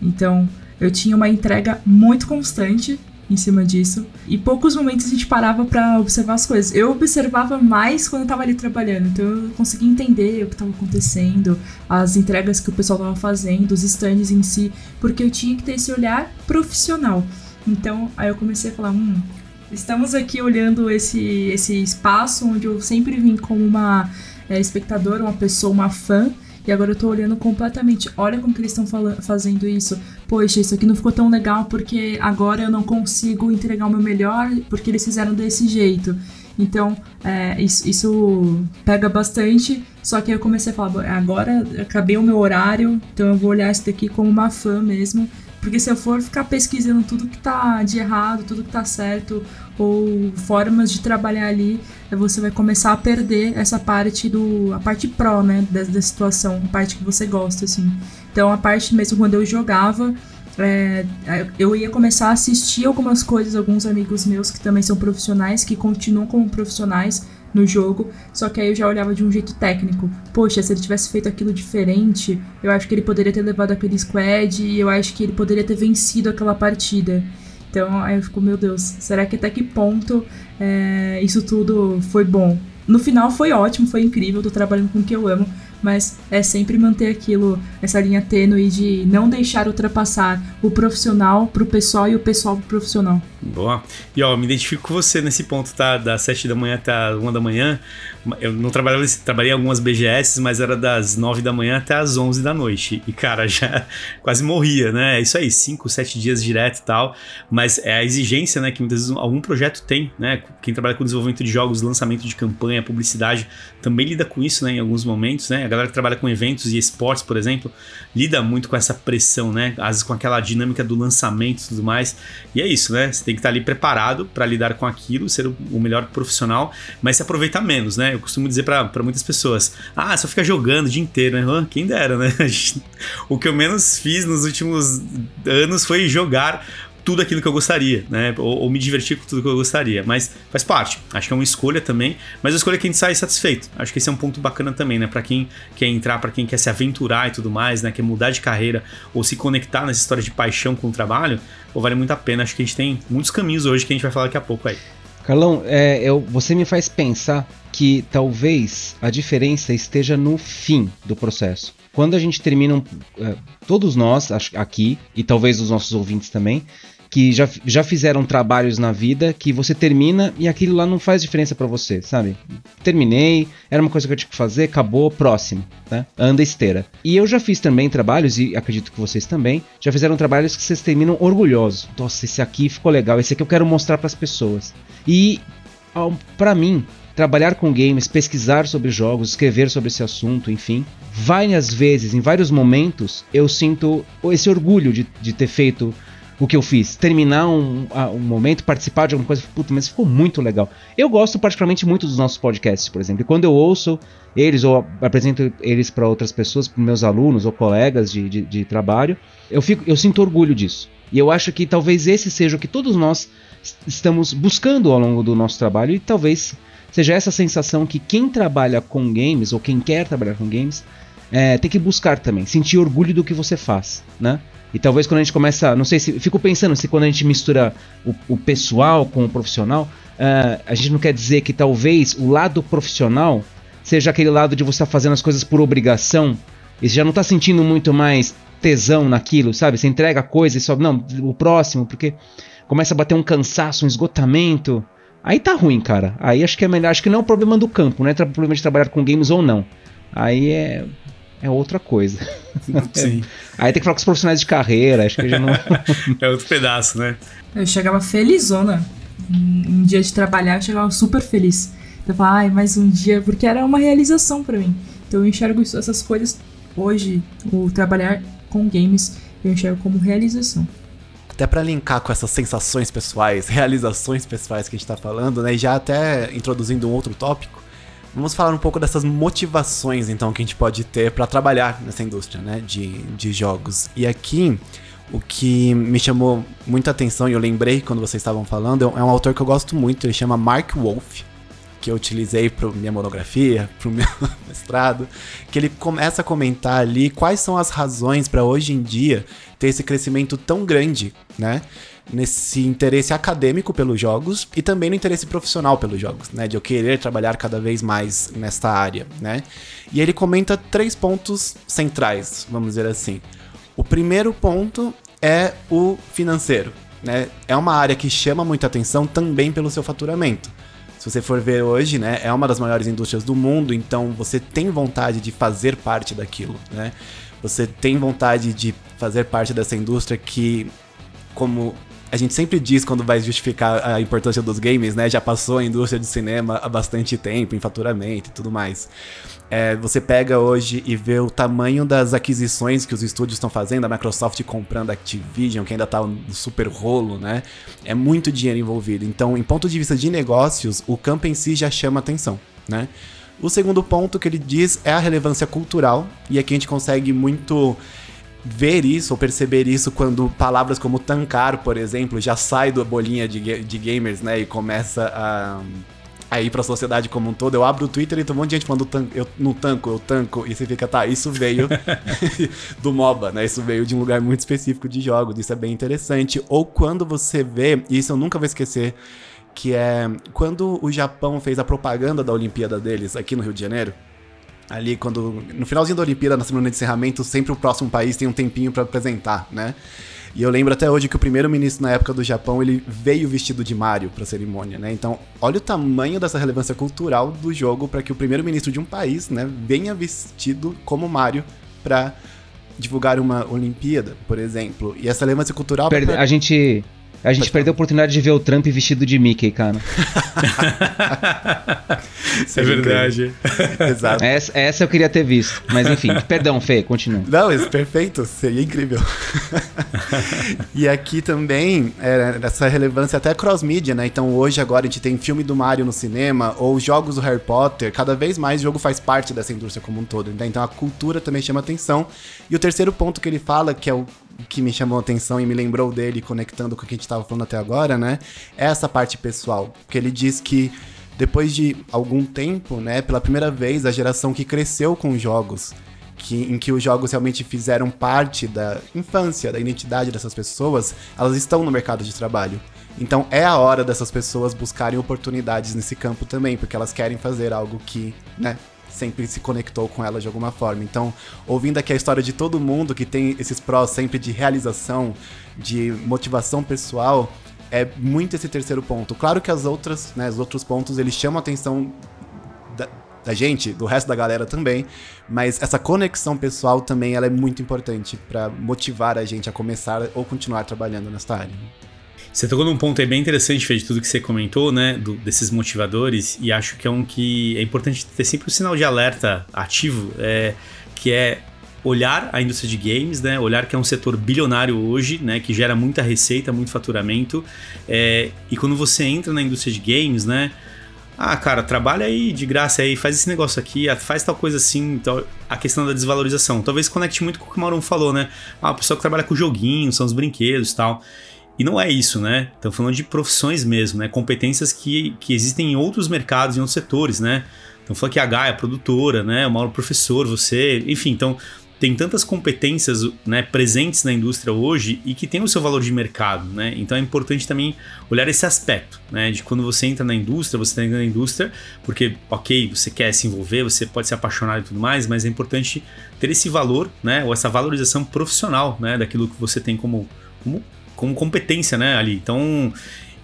Então, eu tinha uma entrega muito constante em cima disso. E poucos momentos a gente parava para observar as coisas. Eu observava mais quando eu tava ali trabalhando, então eu conseguia entender o que estava acontecendo, as entregas que o pessoal tava fazendo, os stands em si, porque eu tinha que ter esse olhar profissional. Então, aí eu comecei a falar, hum, estamos aqui olhando esse, esse espaço onde eu sempre vim como uma é, espectadora, uma pessoa, uma fã, e agora eu tô olhando completamente. Olha como que eles estão fazendo isso. Poxa, isso aqui não ficou tão legal porque agora eu não consigo entregar o meu melhor porque eles fizeram desse jeito. Então, é, isso, isso, pega bastante. Só que eu comecei a falar, agora acabei o meu horário, então eu vou olhar isso daqui como uma fã mesmo. Porque se eu for ficar pesquisando tudo que tá de errado, tudo que tá certo, ou formas de trabalhar ali, você vai começar a perder essa parte do. a parte pró, né? Da, da situação, a parte que você gosta, assim. Então a parte mesmo quando eu jogava, é, eu ia começar a assistir algumas coisas, alguns amigos meus que também são profissionais, que continuam como profissionais no jogo, só que aí eu já olhava de um jeito técnico. Poxa, se ele tivesse feito aquilo diferente, eu acho que ele poderia ter levado aquele squad e eu acho que ele poderia ter vencido aquela partida. Então aí eu fico, meu Deus, será que até que ponto é, isso tudo foi bom? No final foi ótimo, foi incrível, tô trabalhando com o que eu amo, mas é sempre manter aquilo, essa linha tênue de não deixar ultrapassar o profissional pro pessoal e o pessoal pro profissional. Boa. E ó, me identifico com você nesse ponto, tá? Das 7 da manhã até a 1 da manhã. Eu não trabalhava, trabalhei algumas BGS, mas era das 9 da manhã até as 11 da noite. E cara, *laughs* já quase morria, né? É isso aí, 5, 7 dias direto e tal. Mas é a exigência, né, que muitas vezes algum projeto tem, né? Quem trabalha com desenvolvimento de jogos, lançamento de campanha, publicidade, também lida com isso, né, em alguns momentos, né? A galera que trabalha com eventos e esportes, por exemplo, lida muito com essa pressão, né? Às vezes com aquela dinâmica do lançamento e tudo mais. E é isso, né? Você tem que estar ali preparado para lidar com aquilo, ser o melhor profissional, mas se aproveitar menos, né? Eu costumo dizer para muitas pessoas: ah, só fica jogando o dia inteiro, né? Quem dera, né? *laughs* o que eu menos fiz nos últimos anos foi jogar tudo aquilo que eu gostaria, né? Ou, ou, me divertir com tudo que eu gostaria. Mas faz parte. Acho que é uma escolha também. Mas a escolha é que a gente sai satisfeito. Acho que esse é um ponto bacana também, né? Para quem quer entrar, para quem quer se aventurar e tudo mais, né? Quer mudar de carreira ou se conectar nessa história de paixão com o trabalho, pô, vale muito a pena. Acho que a gente tem muitos caminhos hoje que a gente vai falar daqui a pouco aí. Carlão, é, eu, você me faz pensar que talvez a diferença esteja no fim do processo. Quando a gente termina, um, é, todos nós aqui, e talvez os nossos ouvintes também, que já, já fizeram trabalhos na vida que você termina e aquilo lá não faz diferença para você, sabe? Terminei, era uma coisa que eu tinha que fazer, acabou, próximo, né? Anda esteira. E eu já fiz também trabalhos, e acredito que vocês também, já fizeram trabalhos que vocês terminam orgulhosos. Nossa, esse aqui ficou legal, esse aqui eu quero mostrar para as pessoas. E para mim, trabalhar com games, pesquisar sobre jogos, escrever sobre esse assunto, enfim, várias vezes, em vários momentos, eu sinto esse orgulho de, de ter feito o que eu fiz. Terminar um, um momento, participar de alguma coisa, puta, mas ficou muito legal. Eu gosto particularmente muito dos nossos podcasts, por exemplo. E quando eu ouço eles ou apresento eles para outras pessoas, para meus alunos ou colegas de, de, de, trabalho, eu, fico, eu sinto orgulho disso. E eu acho que talvez esse seja o que todos nós estamos buscando ao longo do nosso trabalho e talvez seja essa sensação que quem trabalha com games ou quem quer trabalhar com games é, tem que buscar também, sentir orgulho do que você faz, né? E talvez quando a gente começa, não sei se, fico pensando se quando a gente mistura o, o pessoal com o profissional, uh, a gente não quer dizer que talvez o lado profissional seja aquele lado de você estar tá fazendo as coisas por obrigação e você já não está sentindo muito mais tesão naquilo, sabe? Você entrega a coisa e só, não, o próximo, porque começa a bater um cansaço, um esgotamento. Aí tá ruim, cara. Aí acho que é melhor, acho que não é o problema do campo, não é o problema de trabalhar com games ou não. Aí é é outra coisa. *laughs* Sim. Aí tem que falar com os profissionais de carreira, acho que já não. *laughs* é outro pedaço, né? Eu chegava felizona. Um dia de trabalhar, eu chegava super feliz. Eu falava, ai, mais um dia, porque era uma realização para mim. Então eu enxergo essas coisas hoje, o trabalhar com games, eu enxergo como realização. Até para linkar com essas sensações pessoais, realizações pessoais que a gente tá falando, né? E já até introduzindo um outro tópico, Vamos falar um pouco dessas motivações, então, que a gente pode ter para trabalhar nessa indústria, né, de, de jogos. E aqui, o que me chamou muita atenção e eu lembrei quando vocês estavam falando, é um autor que eu gosto muito, ele chama Mark Wolf, que eu utilizei para minha monografia, para o *laughs* meu mestrado, que ele começa a comentar ali quais são as razões para hoje em dia ter esse crescimento tão grande, né? Nesse interesse acadêmico pelos jogos e também no interesse profissional pelos jogos, né, de eu querer trabalhar cada vez mais nesta área, né? E ele comenta três pontos centrais, vamos dizer assim. O primeiro ponto é o financeiro, né? É uma área que chama muita atenção também pelo seu faturamento. Se você for ver hoje, né, é uma das maiores indústrias do mundo, então você tem vontade de fazer parte daquilo, né? Você tem vontade de fazer parte dessa indústria que como a gente sempre diz quando vai justificar a importância dos games, né? Já passou a indústria de cinema há bastante tempo, em faturamento e tudo mais. É, você pega hoje e vê o tamanho das aquisições que os estúdios estão fazendo, a Microsoft comprando a Activision, que ainda tá no super rolo, né? É muito dinheiro envolvido. Então, em ponto de vista de negócios, o campo em si já chama atenção, né? O segundo ponto que ele diz é a relevância cultural, e aqui a gente consegue muito ver isso ou perceber isso quando palavras como tancar, por exemplo, já sai da bolinha de, de gamers, né? E começa a, a ir pra sociedade como um todo. Eu abro o Twitter e tem um monte de gente falando eu não tanco, eu tanco. E você fica, tá, isso veio *laughs* do MOBA, né? Isso veio de um lugar muito específico de jogos. Isso é bem interessante. Ou quando você vê, e isso eu nunca vou esquecer, que é quando o Japão fez a propaganda da Olimpíada deles aqui no Rio de Janeiro ali quando no finalzinho da Olimpíada, na semana de encerramento, sempre o próximo país tem um tempinho para apresentar, né? E eu lembro até hoje que o primeiro-ministro na época do Japão, ele veio vestido de Mario para a cerimônia, né? Então, olha o tamanho dessa relevância cultural do jogo para que o primeiro-ministro de um país, né, venha vestido como Mario para divulgar uma Olimpíada, por exemplo. E essa relevância cultural Perde pra... a gente a gente Pode perdeu falar. a oportunidade de ver o Trump vestido de Mickey, cara. *laughs* é verdade. *laughs* Exato. Essa, essa, eu queria ter visto. Mas enfim, *laughs* perdão, Fê, continua. Não, isso perfeito, seria incrível. e aqui também, é, essa relevância até cross-mídia, né? Então hoje, agora, a gente tem filme do Mario no cinema, ou jogos do Harry Potter. Cada vez mais o jogo faz parte dessa indústria como um todo. Né? Então a cultura também chama atenção. E o terceiro ponto que ele fala, que é o que me chamou a atenção e me lembrou dele, conectando com o que a gente estava falando até agora, né? É essa parte pessoal. Porque ele diz que depois de algum tempo, né, pela primeira vez, a geração que cresceu com jogos, que, em que os jogos realmente fizeram parte da infância, da identidade dessas pessoas, elas estão no mercado de trabalho. Então é a hora dessas pessoas buscarem oportunidades nesse campo também, porque elas querem fazer algo que, né, sempre se conectou com ela de alguma forma. Então, ouvindo aqui a história de todo mundo que tem esses prós sempre de realização, de motivação pessoal, é muito esse terceiro ponto. Claro que as outras, né, os outros pontos, eles chamam a atenção da, da gente, do resto da galera também, mas essa conexão pessoal também ela é muito importante para motivar a gente a começar ou continuar trabalhando nessa área. Você tocou num ponto aí bem interessante, Fê, de tudo que você comentou, né? Do, desses motivadores, e acho que é um que é importante ter sempre o um sinal de alerta ativo, é, que é olhar a indústria de games, né? Olhar que é um setor bilionário hoje, né? Que gera muita receita, muito faturamento. É, e quando você entra na indústria de games, né? Ah, cara, trabalha aí de graça aí, faz esse negócio aqui, faz tal coisa assim, então, a questão da desvalorização. Talvez conecte muito com o que o Mauro falou, né? Ah, o pessoal que trabalha com joguinhos, são os brinquedos e tal. E não é isso, né? Estamos falando de profissões mesmo, né? Competências que, que existem em outros mercados, em outros setores, né? Então falando que a H é produtora, né? O Mauro professor, você, enfim, então tem tantas competências né, presentes na indústria hoje e que tem o seu valor de mercado, né? Então é importante também olhar esse aspecto, né? De quando você entra na indústria, você está entrando na indústria, porque, ok, você quer se envolver, você pode se apaixonar e tudo mais, mas é importante ter esse valor, né? Ou essa valorização profissional, né? Daquilo que você tem como, como como competência, né, ali. Então,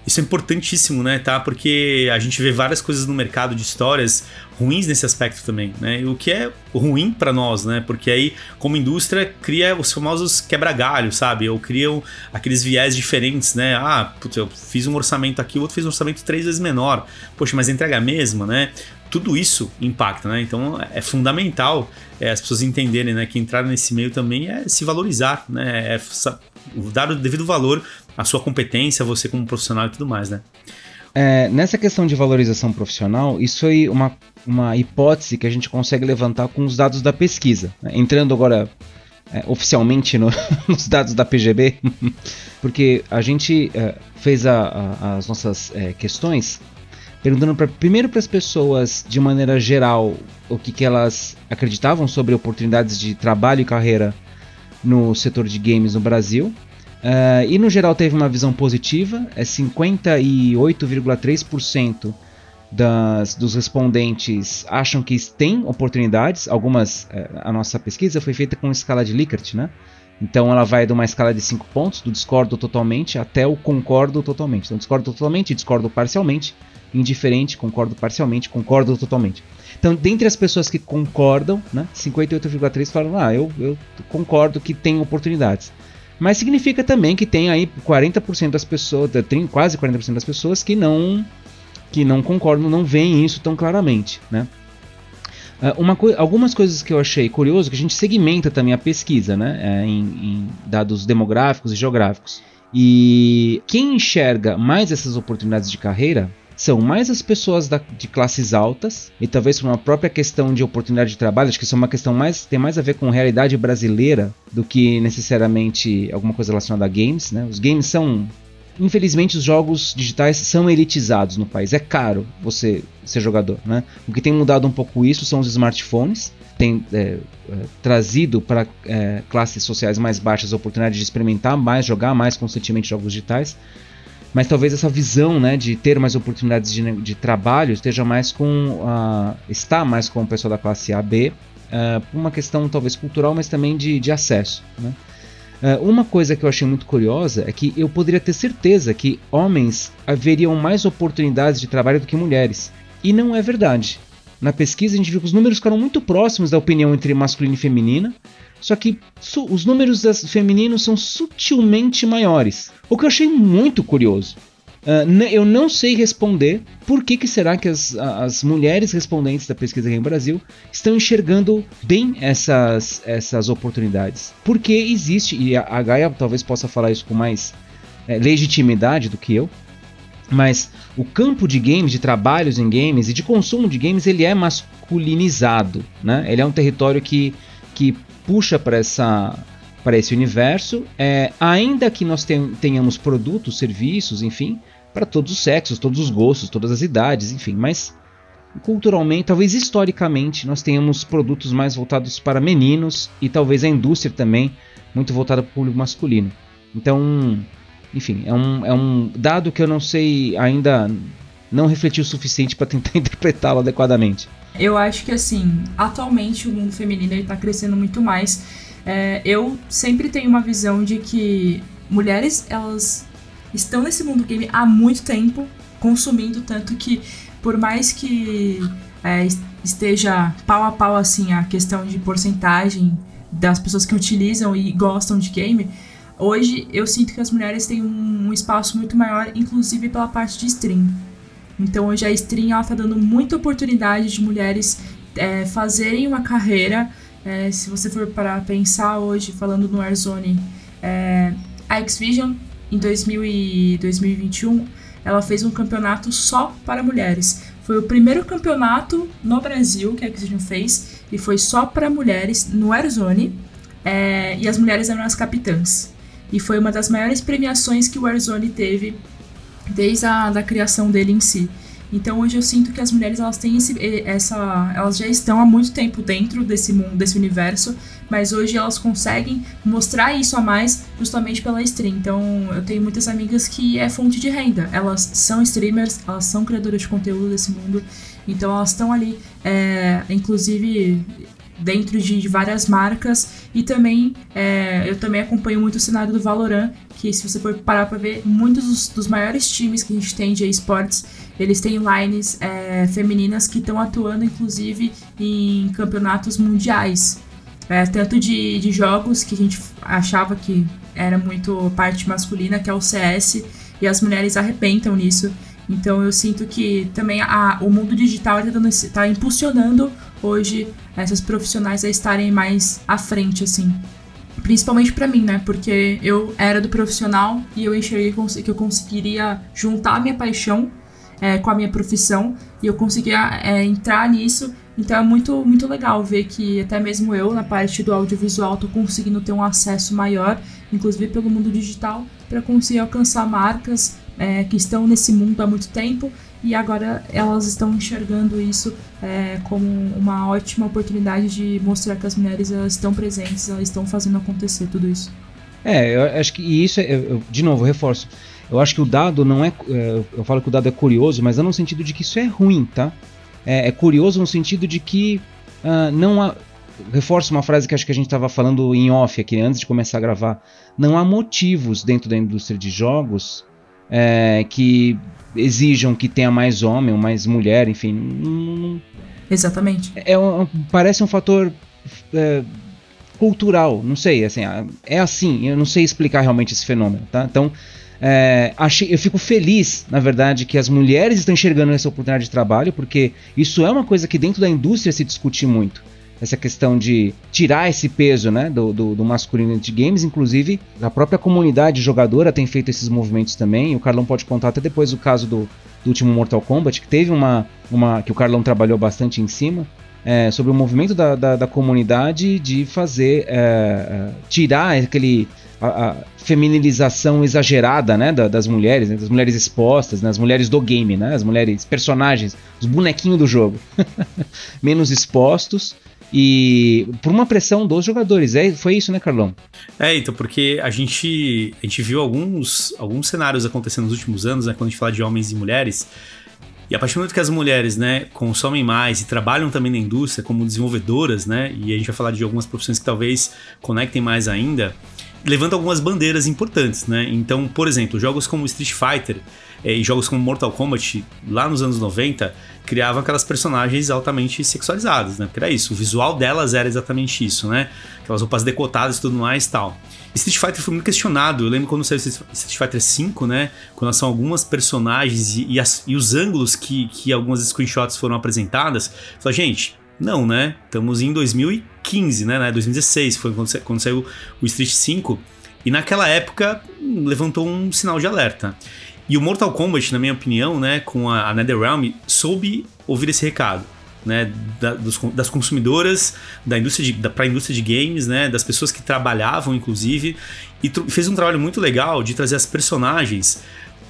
isso é importantíssimo, né, tá? Porque a gente vê várias coisas no mercado de histórias ruins nesse aspecto também, né? O que é ruim para nós, né? Porque aí, como indústria, cria os famosos quebra-galhos, sabe? Ou criam aqueles viés diferentes, né? Ah, putz, eu fiz um orçamento aqui, o outro fez um orçamento três vezes menor. Poxa, mas entrega a mesma, né? Tudo isso impacta, né? Então é fundamental é, as pessoas entenderem, né? Que entrar nesse meio também é se valorizar, né? É dar o devido valor à sua competência, você como profissional e tudo mais, né? é, nessa questão de valorização profissional, isso é uma, uma hipótese que a gente consegue levantar com os dados da pesquisa. Né? Entrando agora é, oficialmente no, *laughs* nos dados da PGB, *laughs* porque a gente é, fez a, a, as nossas é, questões perguntando pra, primeiro para as pessoas, de maneira geral, o que, que elas acreditavam sobre oportunidades de trabalho e carreira no setor de games no Brasil. Uh, e no geral teve uma visão positiva, é 58,3% das, dos respondentes acham que tem oportunidades. Algumas, uh, a nossa pesquisa foi feita com escala de Likert, né? Então ela vai de uma escala de 5 pontos, do discordo totalmente até o concordo totalmente. Então discordo totalmente, discordo parcialmente, indiferente, concordo parcialmente, concordo totalmente. Então, dentre as pessoas que concordam, né, 58,3 falam: "Ah, eu, eu concordo que tem oportunidades". Mas significa também que tem aí 40% das pessoas, quase 40% das pessoas que não que não concordam, não veem isso tão claramente, né? Uh, uma co algumas coisas que eu achei curioso que a gente segmenta também a pesquisa, né, é, em, em dados demográficos e geográficos. E quem enxerga mais essas oportunidades de carreira são mais as pessoas da, de classes altas e talvez por uma própria questão de oportunidade de trabalho, acho que isso é uma questão mais tem mais a ver com realidade brasileira do que necessariamente alguma coisa relacionada a games, né? Os games são infelizmente os jogos digitais são elitizados no país. É caro você ser jogador, né? O que tem mudado um pouco isso são os smartphones, tem é, é, trazido para é, classes sociais mais baixas a oportunidade de experimentar mais, jogar mais constantemente jogos digitais mas talvez essa visão né, de ter mais oportunidades de, de trabalho esteja mais com uh, está mais com o pessoal da classe A, B, uh, por uma questão talvez cultural, mas também de, de acesso. Né? Uh, uma coisa que eu achei muito curiosa é que eu poderia ter certeza que homens haveriam mais oportunidades de trabalho do que mulheres. E não é verdade. Na pesquisa a gente viu que os números ficaram muito próximos da opinião entre masculino e feminina, só que os números femininos são sutilmente maiores. O que eu achei muito curioso. Uh, eu não sei responder por que, que será que as, as mulheres respondentes da pesquisa aqui no Brasil estão enxergando bem essas, essas oportunidades. Porque existe, e a, a Gaia talvez possa falar isso com mais é, legitimidade do que eu, mas o campo de games, de trabalhos em games e de consumo de games, ele é masculinizado. Né? Ele é um território que, que puxa para essa para esse universo, é, ainda que nós tenhamos produtos, serviços, enfim, para todos os sexos, todos os gostos, todas as idades, enfim, mas culturalmente, talvez historicamente, nós tenhamos produtos mais voltados para meninos e talvez a indústria também muito voltada para o público masculino. Então, enfim, é um, é um dado que eu não sei ainda não refletir o suficiente para tentar *laughs* interpretá-lo adequadamente. Eu acho que assim, atualmente o mundo feminino está crescendo muito mais. É, eu sempre tenho uma visão de que mulheres elas estão nesse mundo game há muito tempo, consumindo tanto que por mais que é, esteja pau a pau assim a questão de porcentagem das pessoas que utilizam e gostam de game, hoje eu sinto que as mulheres têm um, um espaço muito maior, inclusive pela parte de stream. Então hoje a stream ela tá dando muita oportunidade de mulheres é, fazerem uma carreira. É, se você for para pensar hoje, falando no Warzone, é, a X-Vision em 2000 e 2021 ela fez um campeonato só para mulheres. Foi o primeiro campeonato no Brasil que a X-Vision fez e foi só para mulheres no Warzone. É, e as mulheres eram as capitãs. E foi uma das maiores premiações que o Warzone teve desde a da criação dele em si. Então hoje eu sinto que as mulheres elas têm esse, essa, elas já estão há muito tempo dentro desse mundo, desse universo, mas hoje elas conseguem mostrar isso a mais justamente pela stream. Então eu tenho muitas amigas que é fonte de renda. Elas são streamers, elas são criadoras de conteúdo desse mundo, então elas estão ali, é, inclusive dentro de, várias marcas. E também é, eu também acompanho muito o cenário do Valorant que se você for parar para ver muitos dos, dos, maiores times que a gente tem de esportes eles têm lines é, femininas que estão atuando inclusive em campeonatos mundiais. É, tanto de, de jogos que a gente achava que era muito parte masculina que é o CS e as mulheres arrebentam nisso. Então eu sinto que também a, o mundo digital está tá impulsionando hoje essas profissionais a estarem mais à frente, assim. Principalmente para mim, né? Porque eu era do profissional e eu enxerguei que eu conseguiria juntar a minha paixão é, com a minha profissão e eu conseguia é, entrar nisso. Então é muito, muito legal ver que até mesmo eu, na parte do audiovisual, tô conseguindo ter um acesso maior, inclusive pelo mundo digital, para conseguir alcançar marcas é, que estão nesse mundo há muito tempo e agora elas estão enxergando isso é, como uma ótima oportunidade de mostrar que as mulheres elas estão presentes, elas estão fazendo acontecer tudo isso. É, eu acho que e isso, é, eu, de novo, reforço. Eu acho que o dado não é, é. Eu falo que o dado é curioso, mas não no sentido de que isso é ruim, tá? É, é curioso no sentido de que uh, não há. Reforço uma frase que acho que a gente estava falando em off aqui antes de começar a gravar. Não há motivos dentro da indústria de jogos é, que exijam que tenha mais homem ou mais mulher, enfim. Não, Exatamente. É um, parece um fator é, cultural, não sei, assim, é assim, eu não sei explicar realmente esse fenômeno, tá? Então, é, achei, eu fico feliz, na verdade, que as mulheres estão enxergando essa oportunidade de trabalho, porque isso é uma coisa que dentro da indústria se discute muito essa questão de tirar esse peso né, do, do, do, masculino de games. Inclusive, a própria comunidade jogadora tem feito esses movimentos também. O Carlão pode contar até depois o caso do, do último Mortal Kombat, que teve uma, uma. que o Carlão trabalhou bastante em cima. É, sobre o movimento da, da, da comunidade de fazer. É, é tirar aquele. A, a feminilização exagerada né, da, das mulheres, né, das mulheres expostas, né, as mulheres do game, né, as mulheres personagens, os bonequinhos do jogo, *laughs* menos expostos e por uma pressão dos jogadores. É, foi isso, né, Carlão? É, então, porque a gente, a gente viu alguns, alguns cenários acontecendo nos últimos anos, né, quando a gente fala de homens e mulheres. E a partir do momento que as mulheres, né, consomem mais e trabalham também na indústria como desenvolvedoras, né, e a gente vai falar de algumas profissões que talvez conectem mais ainda, levanta algumas bandeiras importantes, né? Então, por exemplo, jogos como Street Fighter é, e jogos como Mortal Kombat, lá nos anos 90, criavam aquelas personagens altamente sexualizadas, né? Porque era isso, o visual delas era exatamente isso, né? Aquelas roupas decotadas e tudo mais e tal. Street Fighter foi muito questionado. Eu lembro quando saiu Street Fighter V, né? Relação a algumas personagens e, e, as, e os ângulos que, que algumas screenshots foram apresentadas. Falei, gente, não, né? Estamos em 2015, né? 2016 foi quando, quando saiu o Street 5. E naquela época hum, levantou um sinal de alerta. E o Mortal Kombat, na minha opinião, né, com a, NetherRealm, soube ouvir esse recado. Né, da, dos, das consumidoras, da indústria de, da, indústria de games, né, das pessoas que trabalhavam, inclusive, e fez um trabalho muito legal de trazer as personagens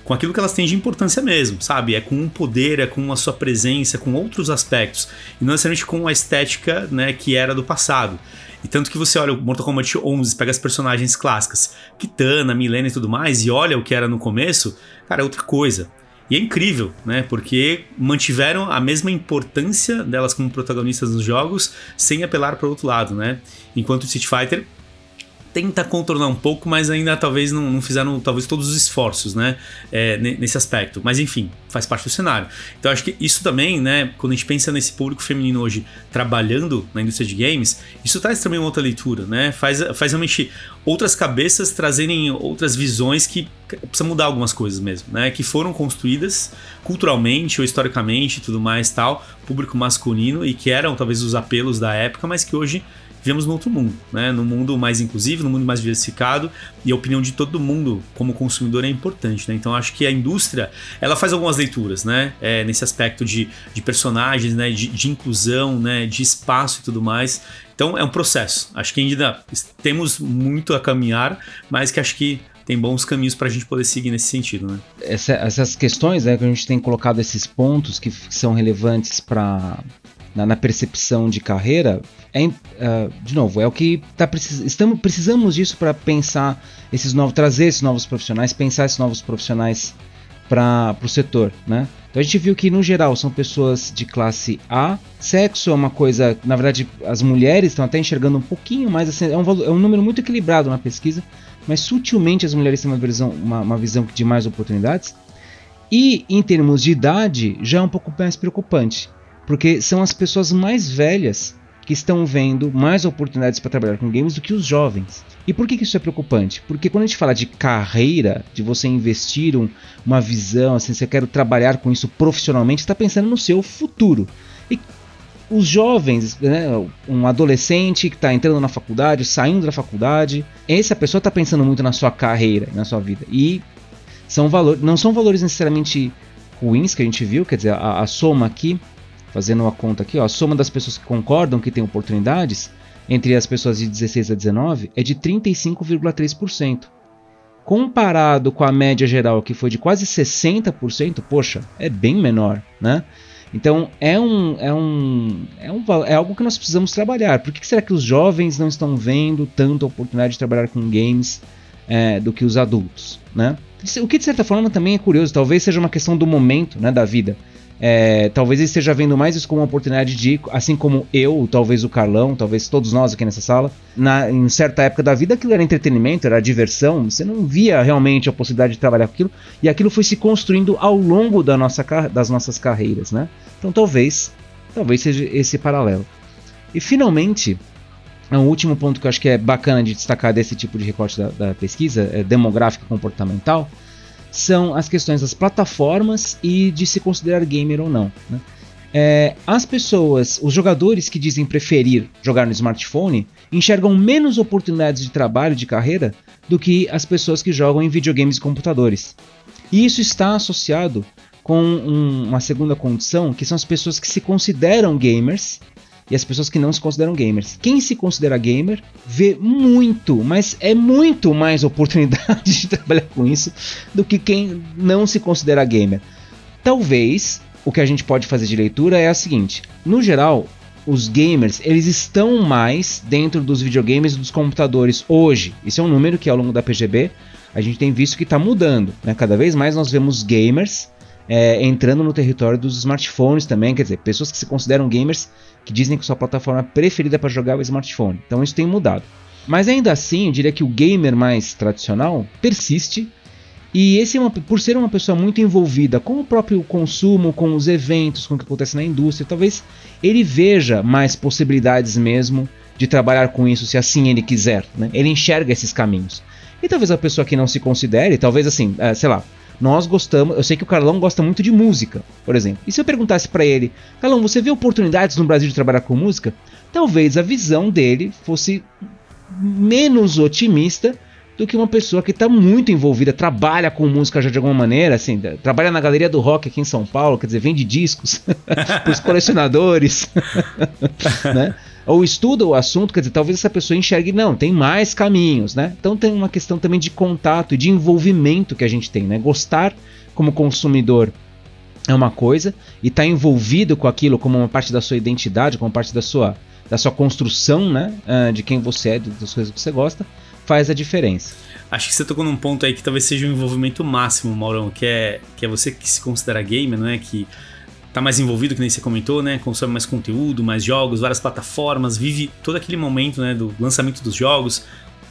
com aquilo que elas têm de importância mesmo, sabe? É com um poder, é com a sua presença, com outros aspectos, e não necessariamente com a estética né, que era do passado. E tanto que você olha o Mortal Kombat 11, pega as personagens clássicas, Kitana, Milena e tudo mais, e olha o que era no começo, cara, é outra coisa. E é incrível, né? Porque mantiveram a mesma importância delas como protagonistas nos jogos, sem apelar para o outro lado, né? Enquanto o Street Fighter tenta contornar um pouco, mas ainda talvez não, não fizeram talvez todos os esforços, né, é, nesse aspecto. Mas enfim, faz parte do cenário. Então acho que isso também, né, quando a gente pensa nesse público feminino hoje trabalhando na indústria de games, isso traz também uma outra leitura, né? Faz, faz realmente outras cabeças trazerem outras visões que precisa mudar algumas coisas mesmo, né? Que foram construídas culturalmente ou historicamente, tudo mais, tal, público masculino e que eram talvez os apelos da época, mas que hoje vivemos num outro mundo, né? Num mundo mais inclusivo, num mundo mais diversificado e a opinião de todo mundo como consumidor é importante, né? Então acho que a indústria ela faz algumas leituras, né? É, nesse aspecto de, de personagens, né? De, de inclusão, né? De espaço e tudo mais. Então é um processo. Acho que ainda temos muito a caminhar, mas que acho que tem bons caminhos para a gente poder seguir nesse sentido, né? Essa, essas questões, né, que a gente tem colocado esses pontos que são relevantes para na, na, percepção de carreira, é, uh, de novo, é o que tá precis estamos precisamos disso para pensar esses novos, trazer esses novos profissionais, pensar esses novos profissionais para o setor, né? Então a gente viu que no geral são pessoas de classe A. Sexo é uma coisa, na verdade, as mulheres estão até enxergando um pouquinho mais, assim, é, um, é um número muito equilibrado na pesquisa, mas sutilmente as mulheres têm uma visão, uma, uma visão de mais oportunidades. E em termos de idade, já é um pouco mais preocupante porque são as pessoas mais velhas que estão vendo mais oportunidades para trabalhar com games do que os jovens. E por que, isso é preocupante? Porque quando a gente fala de carreira, de você investir um, uma visão, assim, você quer trabalhar com isso profissionalmente, está pensando no seu futuro. E os jovens, né, um adolescente que está entrando na faculdade, saindo da faculdade, essa pessoa está pensando muito na sua carreira, na sua vida. E são valores, não são valores necessariamente ruins que a gente viu, quer dizer, a, a soma aqui, fazendo uma conta aqui, ó, a soma das pessoas que concordam que tem oportunidades entre as pessoas de 16 a 19 é de 35,3%. Comparado com a média geral, que foi de quase 60%, poxa, é bem menor, né? Então é um, é um, é um é algo que nós precisamos trabalhar. Por que será que os jovens não estão vendo tanta oportunidade de trabalhar com games é, do que os adultos, né? O que de certa forma também é curioso, talvez seja uma questão do momento, né, da vida. É, talvez ele esteja vendo mais isso como uma oportunidade de, assim como eu, talvez o Carlão, talvez todos nós aqui nessa sala, na, em certa época da vida aquilo era entretenimento, era diversão, você não via realmente a possibilidade de trabalhar com aquilo, e aquilo foi se construindo ao longo da nossa, das nossas carreiras, né? Então talvez, talvez seja esse paralelo. E finalmente, um último ponto que eu acho que é bacana de destacar desse tipo de recorte da, da pesquisa, é demográfica comportamental, são as questões das plataformas e de se considerar gamer ou não. Né? É, as pessoas, os jogadores que dizem preferir jogar no smartphone, enxergam menos oportunidades de trabalho, de carreira, do que as pessoas que jogam em videogames e computadores. E isso está associado com um, uma segunda condição, que são as pessoas que se consideram gamers e as pessoas que não se consideram gamers. Quem se considera gamer vê muito, mas é muito mais oportunidade *laughs* de trabalhar com isso do que quem não se considera gamer. Talvez o que a gente pode fazer de leitura é a seguinte: no geral, os gamers eles estão mais dentro dos videogames e dos computadores hoje. Isso é um número que ao longo da PGB a gente tem visto que está mudando. Né? Cada vez mais nós vemos gamers é, entrando no território dos smartphones também, quer dizer, pessoas que se consideram gamers que dizem que sua plataforma preferida para jogar é o smartphone. Então isso tem mudado. Mas ainda assim, eu diria que o gamer mais tradicional persiste. E esse é uma, por ser uma pessoa muito envolvida com o próprio consumo, com os eventos, com o que acontece na indústria, talvez ele veja mais possibilidades mesmo de trabalhar com isso se assim ele quiser. Né? Ele enxerga esses caminhos. E talvez a pessoa que não se considere, talvez assim, é, sei lá, nós gostamos, eu sei que o Carlão gosta muito de música, por exemplo. E se eu perguntasse para ele, Carlão, você vê oportunidades no Brasil de trabalhar com música? Talvez a visão dele fosse menos otimista do que uma pessoa que está muito envolvida, trabalha com música já de alguma maneira, assim, trabalha na galeria do rock aqui em São Paulo, quer dizer, vende discos *laughs* para os colecionadores, *laughs* né? Ou estuda o assunto, quer dizer, talvez essa pessoa enxergue, não, tem mais caminhos, né? Então tem uma questão também de contato e de envolvimento que a gente tem, né? Gostar como consumidor é uma coisa e estar tá envolvido com aquilo como uma parte da sua identidade, como parte da sua, da sua construção, né? Uh, de quem você é, das coisas que você gosta, faz a diferença. Acho que você tocou num ponto aí que talvez seja um envolvimento máximo, Maurão, que é, que é você que se considera gamer, não é? Que tá mais envolvido, que nem você comentou, né? Consome mais conteúdo, mais jogos, várias plataformas, vive todo aquele momento, né, do lançamento dos jogos.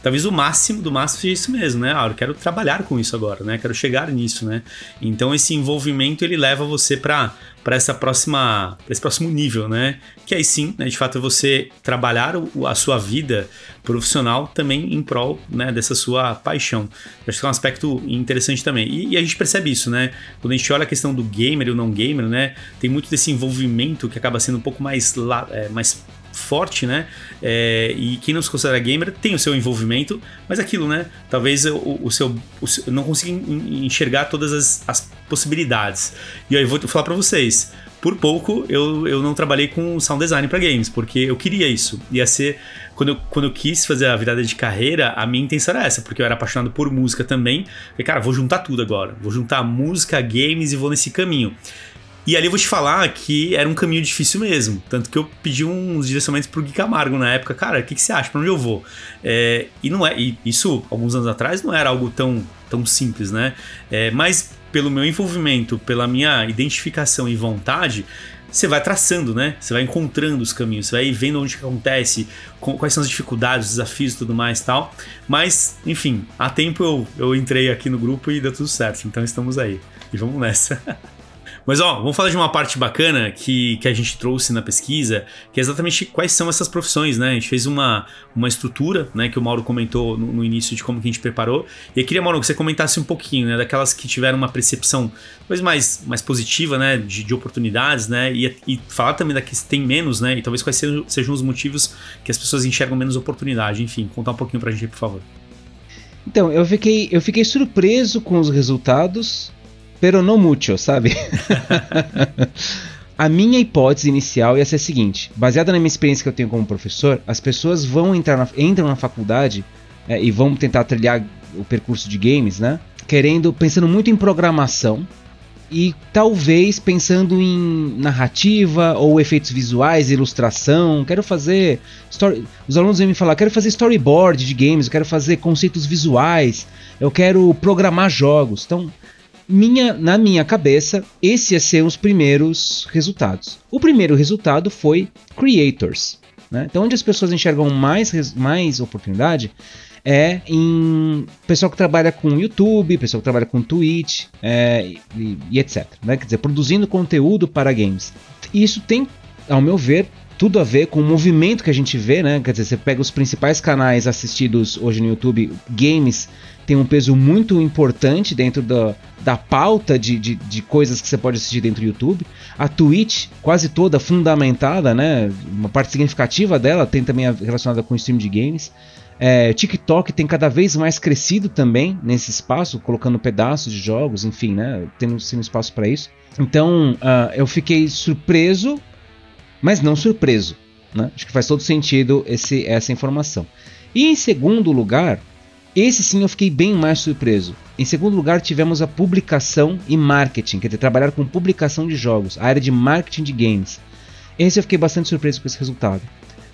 Talvez o máximo do máximo seja isso mesmo, né? Ah, eu quero trabalhar com isso agora, né? Quero chegar nisso, né? Então esse envolvimento ele leva você para para essa próxima, pra esse próximo nível, né? Que aí sim, né, de fato, é você trabalhar a sua vida profissional também em prol né, dessa sua paixão. Acho que é um aspecto interessante também. E, e, a gente percebe isso, né? Quando a gente olha a questão do gamer e o não gamer, né? Tem muito desse envolvimento que acaba sendo um pouco mais, é, mais forte, né? É, e quem não se considera gamer tem o seu envolvimento, mas aquilo, né? Talvez o, o, seu, o seu, não consiga enxergar todas as, as possibilidades. E aí eu vou falar para vocês. Por pouco eu, eu não trabalhei com sound design para games, porque eu queria isso. Ia ser. Quando eu, quando eu quis fazer a virada de carreira, a minha intenção era essa, porque eu era apaixonado por música também. Falei, cara, vou juntar tudo agora. Vou juntar música, games e vou nesse caminho. E ali eu vou te falar que era um caminho difícil mesmo. Tanto que eu pedi uns direcionamentos pro Gui Camargo na época. Cara, o que, que você acha? Pra onde eu vou? É, e não é. E isso, alguns anos atrás, não era algo tão, tão simples, né? É, mas pelo meu envolvimento, pela minha identificação e vontade, você vai traçando, né? Você vai encontrando os caminhos, você vai vendo onde que acontece, quais são as dificuldades, os desafios e tudo mais tal. Mas, enfim, há tempo eu, eu entrei aqui no grupo e deu tudo certo. Então estamos aí. E vamos nessa. *laughs* Mas ó, vamos falar de uma parte bacana que, que a gente trouxe na pesquisa, que é exatamente quais são essas profissões, né? A gente fez uma, uma estrutura, né, que o Mauro comentou no, no início de como que a gente preparou. E eu queria, Mauro, que você comentasse um pouquinho, né, daquelas que tiveram uma percepção talvez mais, mais positiva, né, de, de oportunidades, né, e, e falar também da que tem menos, né, e talvez quais sejam, sejam os motivos que as pessoas enxergam menos oportunidade. Enfim, contar um pouquinho pra gente, por favor. Então, eu fiquei, eu fiquei surpreso com os resultados pero no mucho, sabe? *laughs* a minha hipótese inicial ia ser a seguinte: baseada na minha experiência que eu tenho como professor, as pessoas vão entrar na, entram na faculdade é, e vão tentar trilhar o percurso de games, né? Querendo, pensando muito em programação e talvez pensando em narrativa ou efeitos visuais, ilustração. Quero fazer. Story... Os alunos vêm me falar: quero fazer storyboard de games, eu quero fazer conceitos visuais, eu quero programar jogos. Então, minha, na minha cabeça, esse ia ser os primeiros resultados. O primeiro resultado foi creators. Né? Então, onde as pessoas enxergam mais, mais oportunidade é em pessoal que trabalha com YouTube, pessoal que trabalha com Twitch é, e, e, etc. Né? Quer dizer, produzindo conteúdo para games. Isso tem, ao meu ver, tudo a ver com o movimento que a gente vê, né? Quer dizer, você pega os principais canais assistidos hoje no YouTube, games tem um peso muito importante dentro da, da pauta de, de, de, coisas que você pode assistir dentro do YouTube. A Twitch, quase toda fundamentada, né? Uma parte significativa dela tem também relacionada com o stream de games. É, TikTok tem cada vez mais crescido também nesse espaço, colocando pedaços de jogos, enfim, né? Tendo, tendo espaço para isso. Então uh, eu fiquei surpreso, mas não surpreso. Né? Acho que faz todo sentido esse, essa informação. E em segundo lugar, esse sim eu fiquei bem mais surpreso. Em segundo lugar, tivemos a publicação e marketing, quer dizer, trabalhar com publicação de jogos, a área de marketing de games. Esse eu fiquei bastante surpreso com esse resultado.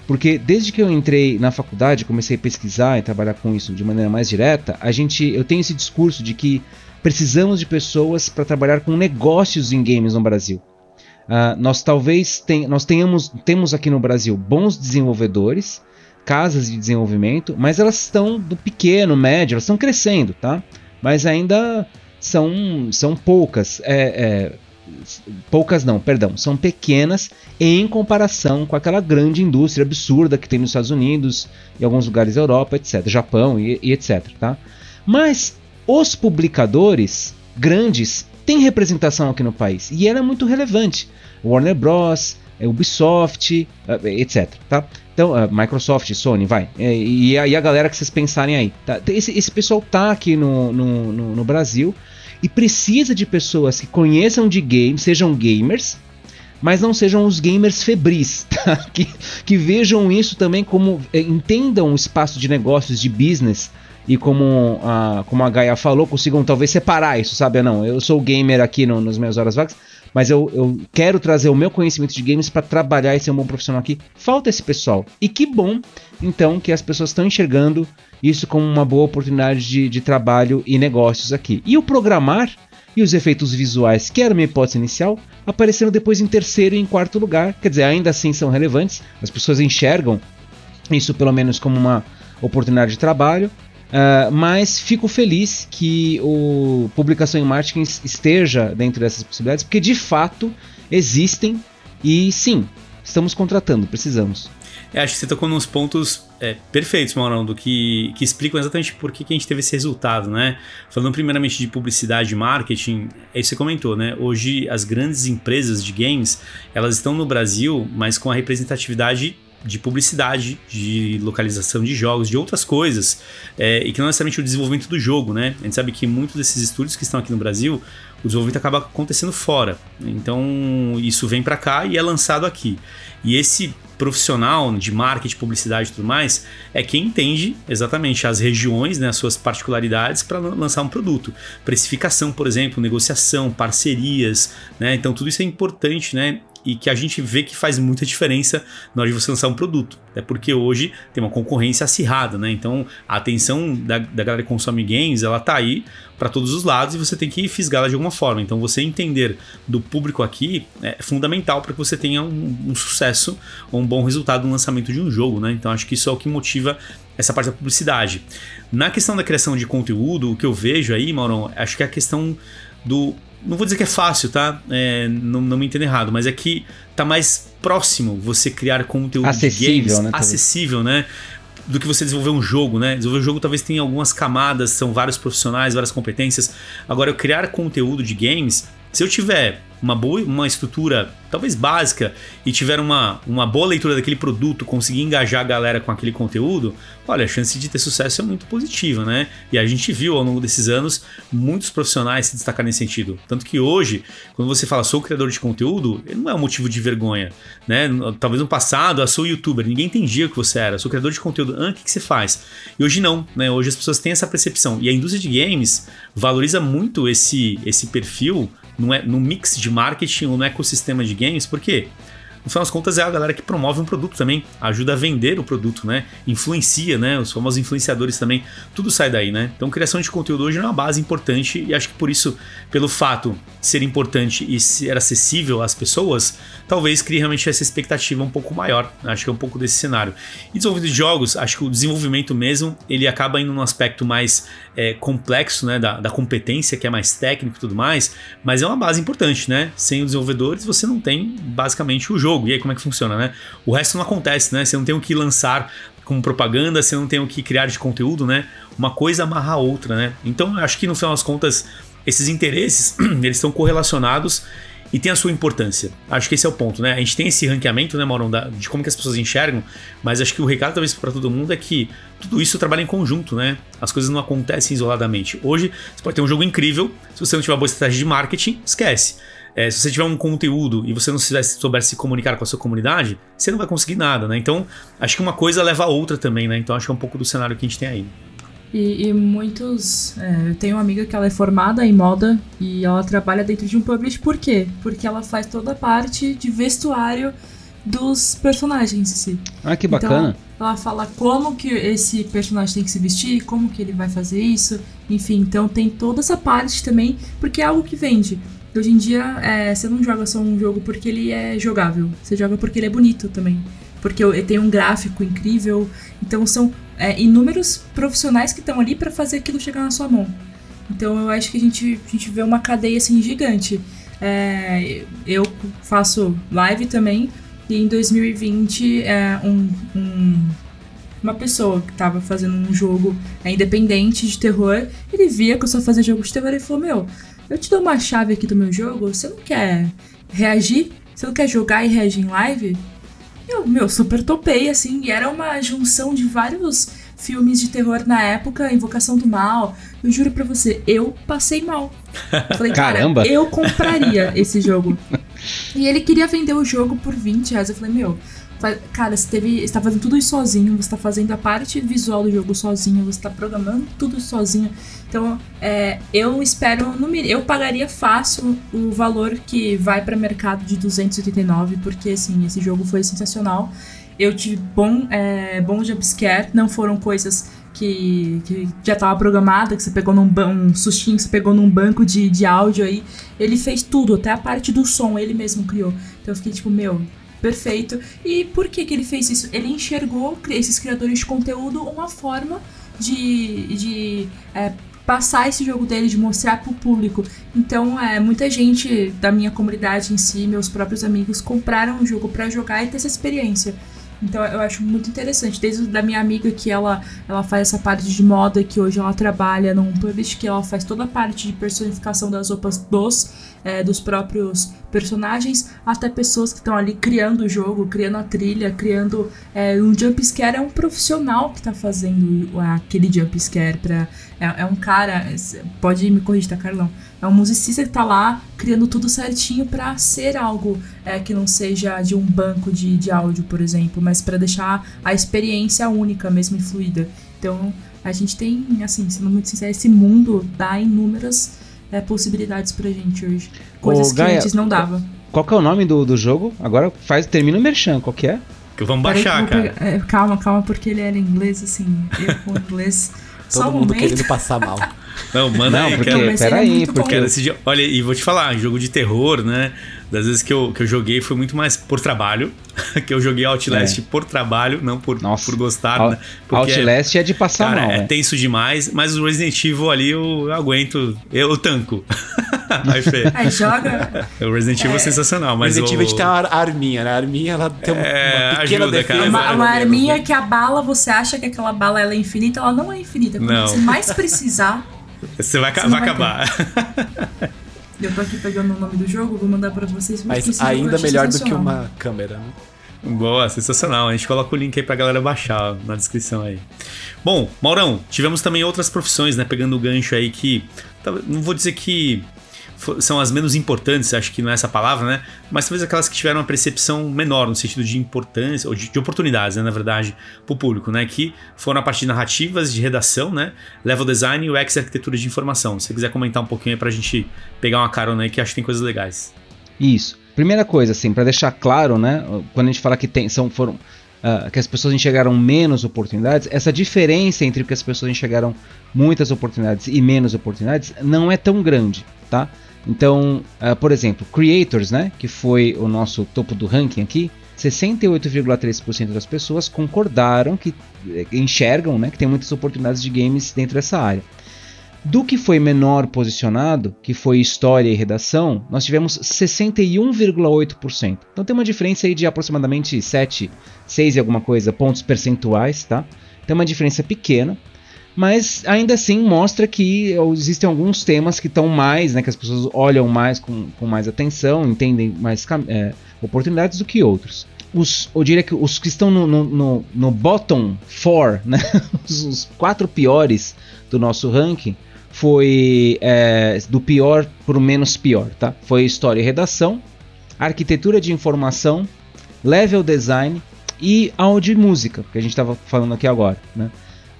Porque desde que eu entrei na faculdade, comecei a pesquisar e trabalhar com isso de maneira mais direta, a gente, eu tenho esse discurso de que precisamos de pessoas para trabalhar com negócios em games no Brasil. Uh, nós talvez ten, nós tenhamos temos aqui no Brasil bons desenvolvedores, casas de desenvolvimento, mas elas estão do pequeno, médio, elas estão crescendo, tá? Mas ainda são, são poucas. É, é, poucas não, perdão, são pequenas em comparação com aquela grande indústria absurda que tem nos Estados Unidos e alguns lugares da Europa, etc, Japão e, e etc, tá? Mas os publicadores grandes têm representação aqui no país e ela é muito relevante. Warner Bros, Ubisoft, eh, etc, tá? Então, uh, Microsoft, Sony, vai. É, e, e a galera que vocês pensarem aí. Tá? Esse, esse pessoal tá aqui no, no, no, no Brasil e precisa de pessoas que conheçam de games, sejam gamers, mas não sejam os gamers febris, *laughs* tá? que, que vejam isso também como é, entendam o espaço de negócios, de business e como a, como a Gaia falou, consigam talvez separar isso, sabe? Não, eu sou gamer aqui no, nas minhas horas vagas, mas eu, eu quero trazer o meu conhecimento de games para trabalhar e ser um bom profissional aqui. Falta esse pessoal. E que bom, então, que as pessoas estão enxergando isso como uma boa oportunidade de, de trabalho e negócios aqui. E o programar e os efeitos visuais, que era minha hipótese inicial, apareceram depois em terceiro e em quarto lugar. Quer dizer, ainda assim são relevantes, as pessoas enxergam isso pelo menos como uma oportunidade de trabalho, Uh, mas fico feliz que o publicação em marketing esteja dentro dessas possibilidades, porque de fato existem e sim, estamos contratando, precisamos. É, acho que você tocou nos pontos é, perfeitos, Maurão, do que, que explicam exatamente por que, que a gente teve esse resultado, né? Falando primeiramente de publicidade e marketing, é isso que você comentou, né? Hoje as grandes empresas de games, elas estão no Brasil, mas com a representatividade de publicidade, de localização de jogos, de outras coisas, é, e que não necessariamente o desenvolvimento do jogo, né? A gente sabe que muitos desses estúdios que estão aqui no Brasil, o desenvolvimento acaba acontecendo fora. Então isso vem para cá e é lançado aqui. E esse profissional de marketing, publicidade e tudo mais é quem entende exatamente as regiões, né, as suas particularidades para lançar um produto. Precificação, por exemplo, negociação, parcerias, né? Então tudo isso é importante, né? E que a gente vê que faz muita diferença na hora de você lançar um produto. É porque hoje tem uma concorrência acirrada, né? Então a atenção da, da galera que consome games, ela tá aí para todos os lados e você tem que fisgá-la de alguma forma. Então você entender do público aqui é fundamental para que você tenha um, um, sucesso ou um bom resultado no lançamento de um jogo, né? Então acho que isso é o que motiva essa parte da publicidade. Na questão da criação de conteúdo, o que eu vejo aí, Maurão, acho que é a questão do não vou dizer que é fácil, tá? É, não, não me entenda errado, mas é que tá mais próximo você criar conteúdo acessível, de games, né, acessível, né? Do que você desenvolver um jogo, né? Desenvolver um jogo talvez tenha algumas camadas, são vários profissionais, várias competências. Agora, eu criar conteúdo de games, se eu tiver uma boa uma estrutura talvez básica e tiver uma, uma boa leitura daquele produto, conseguir engajar a galera com aquele conteúdo, olha, a chance de ter sucesso é muito positiva, né? E a gente viu ao longo desses anos muitos profissionais se destacar nesse sentido. Tanto que hoje, quando você fala sou criador de conteúdo, não é um motivo de vergonha, né? Talvez no passado, ah, sou youtuber, ninguém entendia o que você era, sou criador de conteúdo, ah, o que, que você faz? E hoje não, né? Hoje as pessoas têm essa percepção. E a indústria de games valoriza muito esse, esse perfil no, é, no mix de marketing ou no ecossistema de games, por quê? no final das contas é a galera que promove um produto também, ajuda a vender o produto, né? Influencia, né? Os famosos influenciadores também, tudo sai daí, né? Então, criação de conteúdo hoje é uma base importante e acho que por isso, pelo fato de ser importante e ser acessível às pessoas, talvez crie realmente essa expectativa um pouco maior. Acho que é um pouco desse cenário. E desenvolvimento de jogos, acho que o desenvolvimento mesmo, ele acaba indo num aspecto mais é, complexo, né? Da, da competência, que é mais técnico e tudo mais, mas é uma base importante, né? Sem os desenvolvedores, você não tem basicamente o jogo. E aí como é que funciona, né? O resto não acontece, né? Você não tem o que lançar como propaganda, você não tem o que criar de conteúdo, né? Uma coisa amarra a outra, né? Então eu acho que no final das contas esses interesses *clears throat* eles estão correlacionados e tem a sua importância. Acho que esse é o ponto, né? A gente tem esse ranqueamento, né, Maurão, de como que as pessoas enxergam, mas acho que o recado talvez para todo mundo é que tudo isso trabalha em conjunto, né? As coisas não acontecem isoladamente. Hoje, você pode ter um jogo incrível, se você não tiver uma boa estratégia de marketing, esquece. É, se você tiver um conteúdo e você não souber se comunicar com a sua comunidade, você não vai conseguir nada, né? Então, acho que uma coisa leva a outra também, né? Então, acho que é um pouco do cenário que a gente tem aí. E, e muitos. É, eu tenho uma amiga que ela é formada em moda e ela trabalha dentro de um publish, por quê? Porque ela faz toda a parte de vestuário dos personagens em si. Ah, que bacana. Então, ela fala como que esse personagem tem que se vestir, como que ele vai fazer isso, enfim, então tem toda essa parte também, porque é algo que vende. Hoje em dia, é, você não joga só um jogo porque ele é jogável, você joga porque ele é bonito também. Porque ele tem um gráfico incrível. Então são é, inúmeros profissionais que estão ali para fazer aquilo chegar na sua mão. Então eu acho que a gente, a gente vê uma cadeia assim gigante. É, eu faço live também, e em 2020 é, um, um, uma pessoa que estava fazendo um jogo é, independente de terror, ele via que eu só fazia jogo de terror e falou: Meu, eu te dou uma chave aqui do meu jogo, você não quer reagir? Você não quer jogar e reagir em live? Eu, meu, super topei, assim, e era uma junção de vários filmes de terror na época, Invocação do Mal. Eu juro pra você, eu passei mal. *laughs* Falei, Caramba. cara, eu compraria esse jogo. *laughs* E ele queria vender o jogo por 20 reais. Eu falei, meu, Cara, você, teve, você tá fazendo tudo isso sozinho, você tá fazendo a parte visual do jogo sozinho, você tá programando tudo sozinho. Então, é, eu espero, no, eu pagaria fácil o valor que vai para mercado de 289, porque assim, esse jogo foi sensacional. Eu tive bom, é, bom jumpscare, não foram coisas que, que já estava programada, que você pegou num um sustinho que você pegou num banco de, de áudio aí. Ele fez tudo, até a parte do som, ele mesmo criou. Então eu fiquei tipo, meu, perfeito. E por que, que ele fez isso? Ele enxergou esses criadores de conteúdo uma forma de, de é, passar esse jogo dele, de mostrar para o público. Então, é, muita gente da minha comunidade em si, meus próprios amigos, compraram o jogo para jogar e ter essa experiência. Então eu acho muito interessante. Desde da minha amiga que ela, ela faz essa parte de moda, que hoje ela trabalha num publish, que ela faz toda a parte de personificação das roupas dos, é, dos próprios personagens, até pessoas que estão ali criando o jogo, criando a trilha, criando é, um jumpscare. É um profissional que está fazendo aquele jumpscare. Pra, é, é um cara, pode me corrigir, tá, Carlão? É um musicista que tá lá criando tudo certinho para ser algo é, que não seja de um banco de, de áudio, por exemplo, mas para deixar a experiência única mesmo e fluida. Então, a gente tem, assim, sendo muito sincero, esse mundo dá inúmeras é, possibilidades pra gente hoje. Coisas Ô, que antes não dava. Qual que é o nome do, do jogo? Agora faz, termina o merchan, qual que é? Que vamos baixar, cara. Pegar, é, calma, calma, porque ele era inglês, assim, eu com inglês. *laughs* Todo Só mundo um querendo passar mal. *laughs* Não, manda não, aí, porque, cara. Peraí, porque... Cara, olha, e vou te falar, jogo de terror, né? Das vezes que eu, que eu joguei foi muito mais por trabalho. *laughs* que eu joguei Outlast é. por trabalho, não por, Nossa. por gostar. Al né? Outlast é, é, de passar cara, mal. É tenso demais, mas o Resident Evil ali eu, eu aguento, eu, eu tanco. *laughs* Aí, Fê. Aí joga. O Resident Evil é, é sensacional, mas. Resident Evil o... a gente tem uma arminha, né? A arminha ela tem uma, é, uma pequena ajuda, defesa. Uma, uma arminha que a bala, você acha que aquela bala ela é infinita, ela não é infinita. Quando não. você mais precisar. Você vai, você vai, vai acabar. *laughs* Eu tô aqui pegando o nome do jogo, vou mandar pra vocês. Mas ainda melhor do que uma câmera, né? Boa, sensacional. A gente coloca o link aí pra galera baixar na descrição aí. Bom, Maurão, tivemos também outras profissões, né? Pegando o gancho aí que. Não vou dizer que são as menos importantes, acho que não é essa palavra, né? Mas talvez aquelas que tiveram uma percepção menor no sentido de importância, ou de, de oportunidades, né, na verdade, para o público, né? Que foram a partir de narrativas, de redação, né? Level design e UX arquitetura de informação. Se você quiser comentar um pouquinho aí para a gente pegar uma carona aí, que acho que tem coisas legais. Isso. Primeira coisa, assim, para deixar claro, né? Quando a gente fala que tem, são, foram Uh, que as pessoas enxergaram menos oportunidades, essa diferença entre que as pessoas enxergaram muitas oportunidades e menos oportunidades não é tão grande, tá? Então, uh, por exemplo, Creators, né, que foi o nosso topo do ranking aqui, 68,3% das pessoas concordaram que eh, enxergam, né, que tem muitas oportunidades de games dentro dessa área. Do que foi menor posicionado, que foi história e redação, nós tivemos 61,8%. Então tem uma diferença aí de aproximadamente 7, 6 e alguma coisa pontos percentuais, tá? Tem uma diferença pequena, mas ainda assim mostra que existem alguns temas que estão mais, né, que as pessoas olham mais com, com mais atenção, entendem mais é, oportunidades do que outros. Os, eu diria que os que estão no, no, no, no bottom four, né, *laughs* os, os, quatro piores do nosso ranking, foi é, do pior para o menos pior, tá? Foi história e redação, arquitetura de informação, level design e áudio e música, que a gente estava falando aqui agora, né?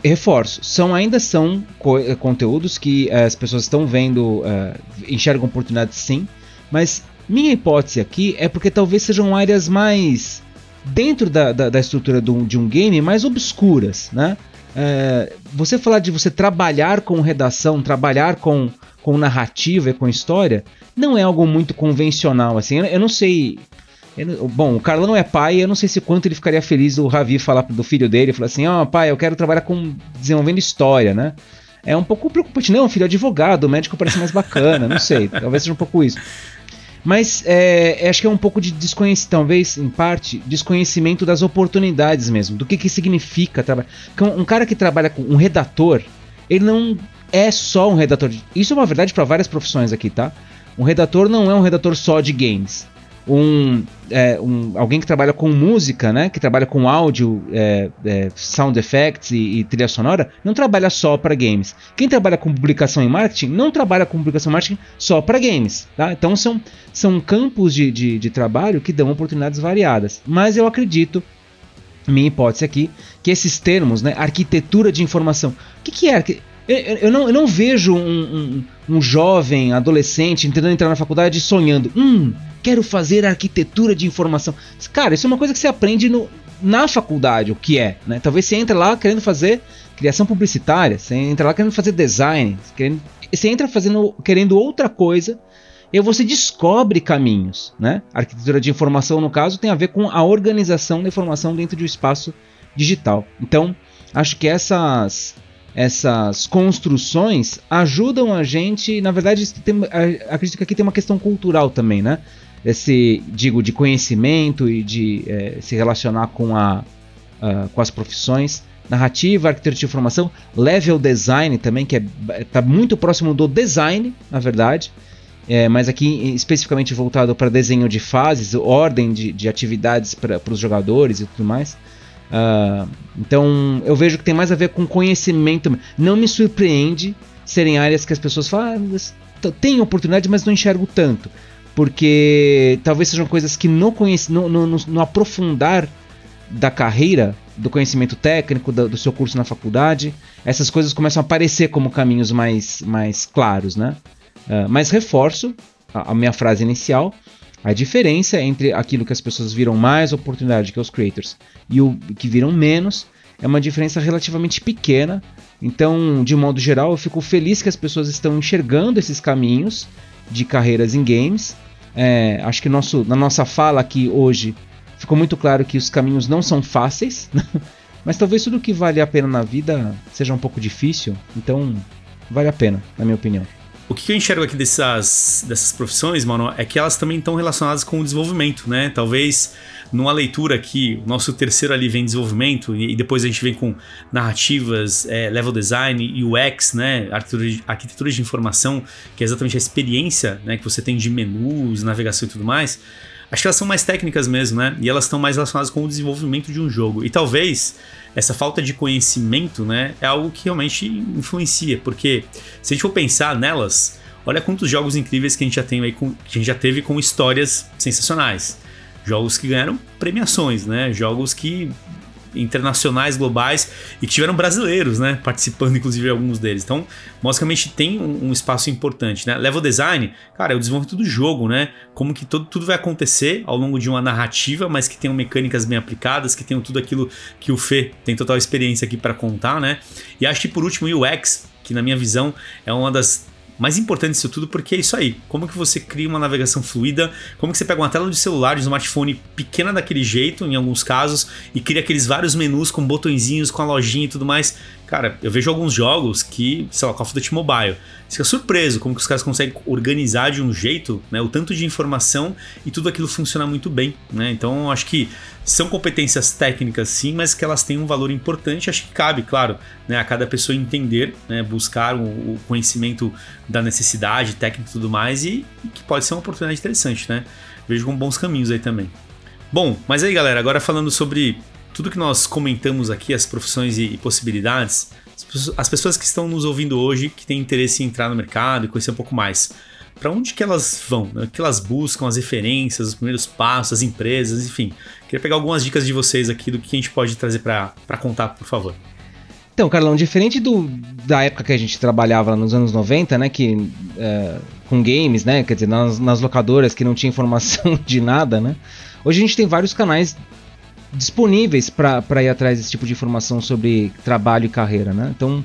Reforço, são ainda são co eh, conteúdos que uh, as pessoas estão vendo, uh, enxergam oportunidades sim, mas minha hipótese aqui é porque talvez sejam áreas mais dentro da, da, da estrutura do, de um game mais obscuras, né? Você falar de você trabalhar com redação, trabalhar com, com narrativa e com história, não é algo muito convencional assim. Eu, eu não sei bom, o Carlão é pai, eu não sei se quanto ele ficaria feliz o Ravi falar do filho dele, falar assim, ó, oh, pai, eu quero trabalhar com desenvolvendo história, né? É um pouco preocupante. Não, filho é advogado, o médico parece mais bacana, não sei, *laughs* talvez seja um pouco isso. Mas é, é, acho que é um pouco de desconhecimento, talvez, em parte, desconhecimento das oportunidades mesmo, do que, que significa trabalhar. Um, um cara que trabalha com um redator, ele não é só um redator. Isso é uma verdade para várias profissões aqui, tá? Um redator não é um redator só de games um, é, um, alguém que trabalha com música, né, que trabalha com áudio, é, é, sound effects e, e, trilha sonora, não trabalha só para games. Quem trabalha com publicação e marketing não trabalha com publicação e marketing só para games. Tá? Então são, são campos de, de, de trabalho que dão oportunidades variadas. Mas eu acredito minha hipótese aqui, que esses termos, né, arquitetura de informação, o que, que é? Eu, eu, não, eu não vejo um, um, um jovem, adolescente, tentando entrar na faculdade sonhando, hum, quero fazer arquitetura de informação. Cara, isso é uma coisa que você aprende no, na faculdade, o que é. Né? Talvez você entre lá querendo fazer criação publicitária, você entra lá querendo fazer design, querendo, você entra fazendo, querendo outra coisa, e você descobre caminhos. Né? A arquitetura de informação, no caso, tem a ver com a organização da informação dentro de um espaço digital. Então, acho que essas essas construções ajudam a gente, na verdade, tem, acredito que aqui tem uma questão cultural também, né? Esse digo de conhecimento e de é, se relacionar com, a, com as profissões narrativa, arquitetura de informação, level design também que está é, tá muito próximo do design, na verdade, é, mas aqui especificamente voltado para desenho de fases, ordem de, de atividades para os jogadores e tudo mais. Uh, então eu vejo que tem mais a ver com conhecimento. Não me surpreende serem áreas que as pessoas falam, ah, tem oportunidade, mas não enxergo tanto porque talvez sejam coisas que no, no, no, no aprofundar da carreira, do conhecimento técnico, do, do, seu curso na faculdade, essas coisas começam a aparecer como caminhos mais, mais claros, né? Uh, mas reforço a, a, minha frase inicial, a diferença entre aquilo que as pessoas viram mais oportunidade que os creators e o que viram menos é uma diferença relativamente pequena. Então, de modo geral, eu fico feliz que as pessoas estão enxergando esses caminhos de carreiras em games é, acho que nosso, na nossa fala aqui hoje ficou muito claro que os caminhos não são fáceis, *laughs* mas talvez tudo que vale a pena na vida seja um pouco difícil, então vale a pena, na minha opinião. o que eu enxergo aqui dessas, dessas profissões, mano, é que elas também estão relacionadas com o desenvolvimento, né? Talvez numa leitura aqui, o nosso terceiro ali vem desenvolvimento e, depois a gente vem com narrativas, é, level design, UX, né? Arquitetura de informação, que é exatamente a experiência né, que você tem de menus, navegação e tudo mais. Acho que elas são mais técnicas mesmo, né? E elas estão mais relacionadas com o desenvolvimento de um jogo. E talvez essa falta de conhecimento, né, é algo que realmente influencia, porque se a gente for pensar nelas, olha quantos jogos incríveis que a gente já tem aí com, que a gente já teve com histórias sensacionais. Jogos que ganharam premiações, né? Jogos que internacionais, globais e que tiveram brasileiros, né, participando inclusive alguns deles. Então, basicamente tem um, um, espaço importante, né? Level design, cara, é o desenvolvimento do jogo, né? Como que todo, tudo vai acontecer ao longo de uma narrativa, mas que tenham mecânicas bem aplicadas, que tenham tudo aquilo que o Fê tem total experiência aqui para contar, né? E acho que por último o UX, que na minha visão é uma das mais importante disso tudo porque é isso aí. Como que você cria uma navegação fluida? Como que você pega uma tela de celular, de smartphone pequena daquele jeito, em alguns casos, e cria aqueles vários menus com botõezinhos, com a lojinha e tudo mais. Cara, eu vejo alguns jogos que, sei lá, Call of Duty Mobile. Você fica surpreso como que os caras conseguem organizar de um jeito, né? O tanto de informação e tudo aquilo funciona muito bem, né? Então, acho que são competências técnicas sim, mas que elas têm um valor importante. Acho que cabe, claro, né, a cada pessoa entender, né, buscar o, o conhecimento da necessidade técnica e tudo mais e, e que pode ser uma oportunidade interessante, né? Vejo com bons caminhos aí também. Bom, mas aí galera, agora falando sobre tudo que nós comentamos aqui, as profissões e, possibilidades, as pessoas que estão nos ouvindo hoje, que têm interesse em entrar no mercado e conhecer um pouco mais, para onde que elas vão? Né? O que elas buscam, as referências, os primeiros passos, as empresas, enfim. Queria pegar algumas dicas de vocês aqui do que a gente pode trazer para contar, por favor. Então, Carlão, diferente do, da época que a gente trabalhava nos anos 90, né, que é, com games, né, quer dizer, nas, nas locadoras que não tinha informação *laughs* de nada, né, hoje a gente tem vários canais disponíveis para ir atrás desse tipo de informação sobre trabalho e carreira, né? Então,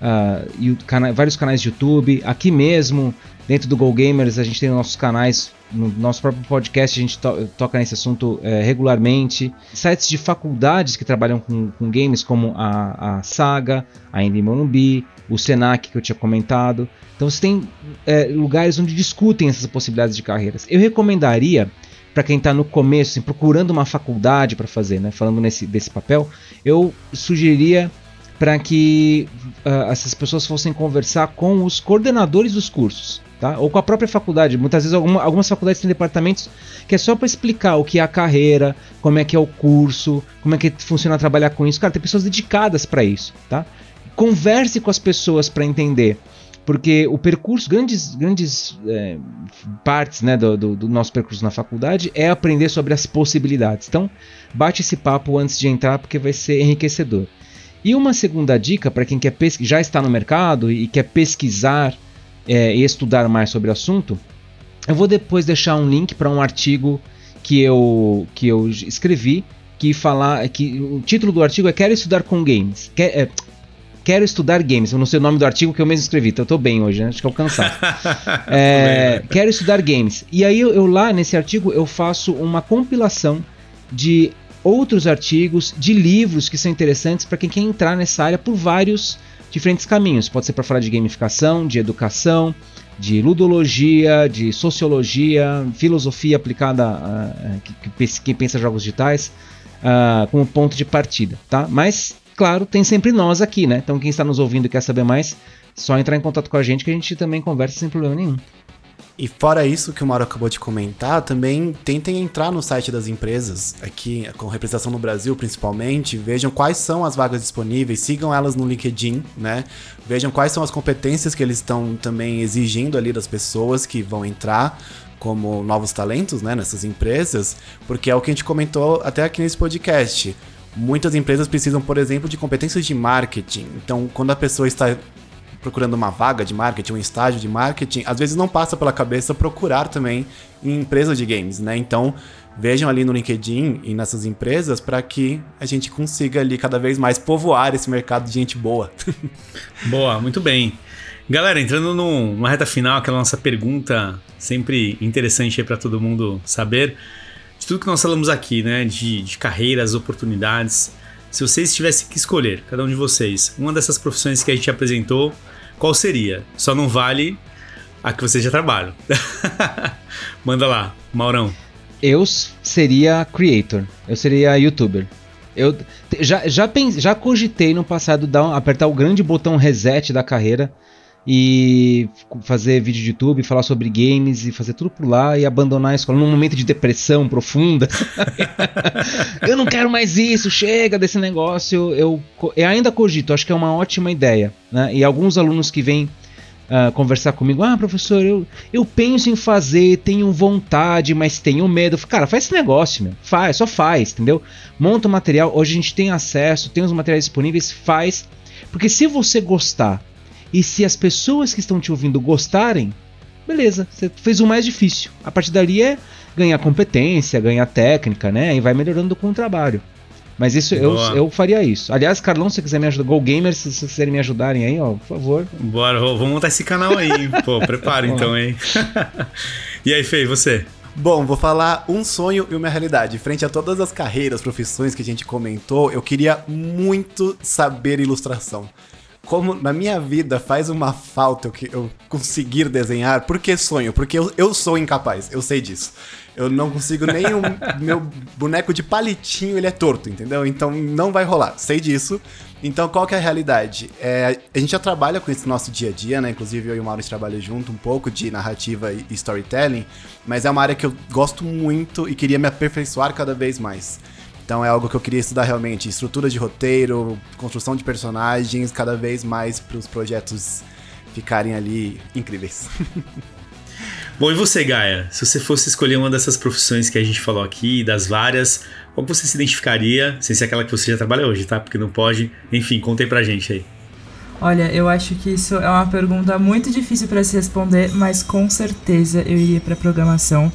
uh, cana vários canais de YouTube, aqui mesmo, dentro do Go Gamers, a gente tem nossos canais, no nosso próprio podcast a gente to toca nesse assunto é, regularmente. Sites de faculdades que trabalham com, com games, como a, a Saga, a Indy Morumbi, o Senac que eu tinha comentado. Então você tem é, lugares onde discutem essas possibilidades de carreiras. Eu recomendaria para quem está no começo, assim, procurando uma faculdade para fazer, né? Falando nesse desse papel, eu sugeriria para que uh, essas pessoas fossem conversar com os coordenadores dos cursos, tá? Ou com a própria faculdade. Muitas vezes alguma, algumas faculdades têm departamentos que é só para explicar o que é a carreira, como é que é o curso, como é que funciona trabalhar com isso. Cara, tem pessoas dedicadas para isso, tá? Converse com as pessoas para entender porque o percurso, grandes, grandes é, partes né, do, do, do, nosso percurso na faculdade é aprender sobre as possibilidades. Então, bate esse papo antes de entrar, porque vai ser enriquecedor. E uma segunda dica para quem quer já está no mercado e quer pesquisar é, e estudar mais sobre o assunto, eu vou depois deixar um link para um artigo que eu, que eu escrevi que falar que o título do artigo é Quero estudar com games. Quer, é, Quero estudar games. Eu não sei o nome do artigo que eu mesmo escrevi, então eu tô bem hoje, né? Acho que eu cansado. *laughs* é, quero estudar games. E aí eu, eu lá nesse artigo eu faço uma compilação de outros artigos, de livros que são interessantes para quem quer entrar nessa área por vários diferentes caminhos. Pode ser para falar de gamificação, de educação, de ludologia, de sociologia, filosofia aplicada a, quem pensa jogos digitais, uh, como ponto de partida, tá? Mas claro, tem sempre nós aqui, né? Então quem está nos ouvindo e quer saber mais, só entrar em contato com a gente que a gente também conversa sem problema nenhum. E fora isso que o Mauro acabou de comentar, também tentem entrar no site das empresas, aqui com representação no Brasil principalmente, vejam quais são as vagas disponíveis, sigam elas no LinkedIn, né? Vejam quais são as competências que eles estão também exigindo ali das pessoas que vão entrar como novos talentos, né, nessas empresas, porque é o que a gente comentou até aqui nesse podcast Muitas empresas precisam, por exemplo, de competências de marketing. Então, quando a pessoa está procurando uma vaga de marketing, um estágio de marketing, às vezes não passa pela cabeça procurar também em empresas de games, né? Então, vejam ali no LinkedIn e nessas empresas para que a gente consiga ali cada vez mais povoar esse mercado de gente boa. *laughs* boa, muito bem. Galera, entrando numa reta final, aquela nossa pergunta sempre interessante para todo mundo saber de tudo que nós falamos aqui, né? De, de carreiras, oportunidades. Se vocês tivessem que escolher, cada um de vocês, uma dessas profissões que a gente apresentou, qual seria? Só não vale a que você já trabalha. *laughs* Manda lá, Maurão. Eu seria creator, eu seria youtuber. Eu já, já, pense, já cogitei no passado dar, apertar o grande botão reset da carreira e fazer vídeo de YouTube, falar sobre games e fazer tudo por lá e abandonar a escola num momento de depressão profunda. *laughs* eu não quero mais isso, chega desse negócio. Eu, eu ainda cogito, acho que é uma ótima ideia. Né? E alguns alunos que vêm uh, conversar comigo, ah, professor, eu, eu penso em fazer, tenho vontade, mas tenho medo. Cara, faz esse negócio, meu. Faz, só faz, entendeu? Monta o material, hoje a gente tem acesso, tem os materiais disponíveis, faz. Porque se você gostar e se as pessoas que estão te ouvindo gostarem, beleza, você fez o mais difícil. A partir dali é ganhar competência, ganhar técnica, né? E vai melhorando com o trabalho. Mas isso eu, eu faria isso. Aliás, Carlão, se você quiser me ajudar, Go Gamers, se vocês quiserem me ajudarem aí, ó, por favor. Bora, vamos montar esse canal aí, Pô, *laughs* prepara então, hein? *laughs* e aí, Fei, você? Bom, vou falar um sonho e uma realidade. Frente a todas as carreiras, profissões que a gente comentou, eu queria muito saber ilustração como na minha vida faz uma falta eu, eu conseguir desenhar. Por que sonho? Porque eu, eu sou incapaz, eu sei disso. Eu não consigo nem o *laughs* meu boneco de palitinho, ele é torto, entendeu? Então não vai rolar, sei disso. Então qual que é a realidade? É, a gente já trabalha com isso no nosso dia a dia, né? Inclusive eu e o Maurício trabalham junto um pouco de narrativa e storytelling, mas é uma área que eu gosto muito e queria me aperfeiçoar cada vez mais. Então é algo que eu queria estudar realmente, estrutura de roteiro, construção de personagens, cada vez mais para os projetos ficarem ali incríveis. *laughs* Bom, e você, Gaia? Se você fosse escolher uma dessas profissões que a gente falou aqui, das várias, qual você se identificaria, sem ser aquela que você já trabalha hoje, tá? Porque não pode. Enfim, contem pra gente aí. Olha, eu acho que isso é uma pergunta muito difícil para se responder, mas com certeza eu iria para programação,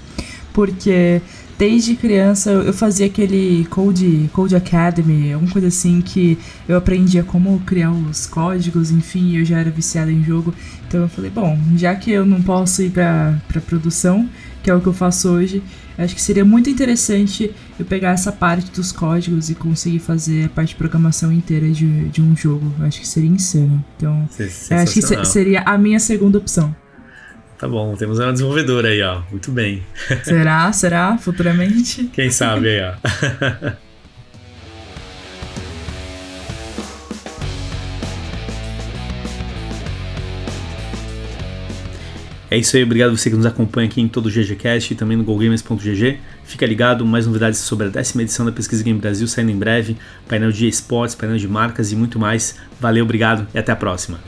porque desde criança eu fazia aquele Code, Code Academy, alguma coisa assim que eu aprendia como criar os códigos, enfim, eu já era viciada em jogo. Então eu falei, bom, já que eu não posso ir pra, pra produção, que é o que eu faço hoje, acho que seria muito interessante eu pegar essa parte dos códigos e conseguir fazer a parte de programação inteira de, de um jogo. Eu acho que seria insano. Então, acho que seria a minha segunda opção. Tá bom, temos uma desenvolvedora aí, ó. Muito bem. Será? Será? Futuramente? Quem sabe aí, ó. É isso aí, obrigado você que nos acompanha aqui em todo o GGCast e também no GoGamers.gg. Fica ligado, mais novidades sobre a décima edição da Pesquisa Game Brasil saindo em breve, painel de esportes, painel de marcas e muito mais. Valeu, obrigado e até a próxima.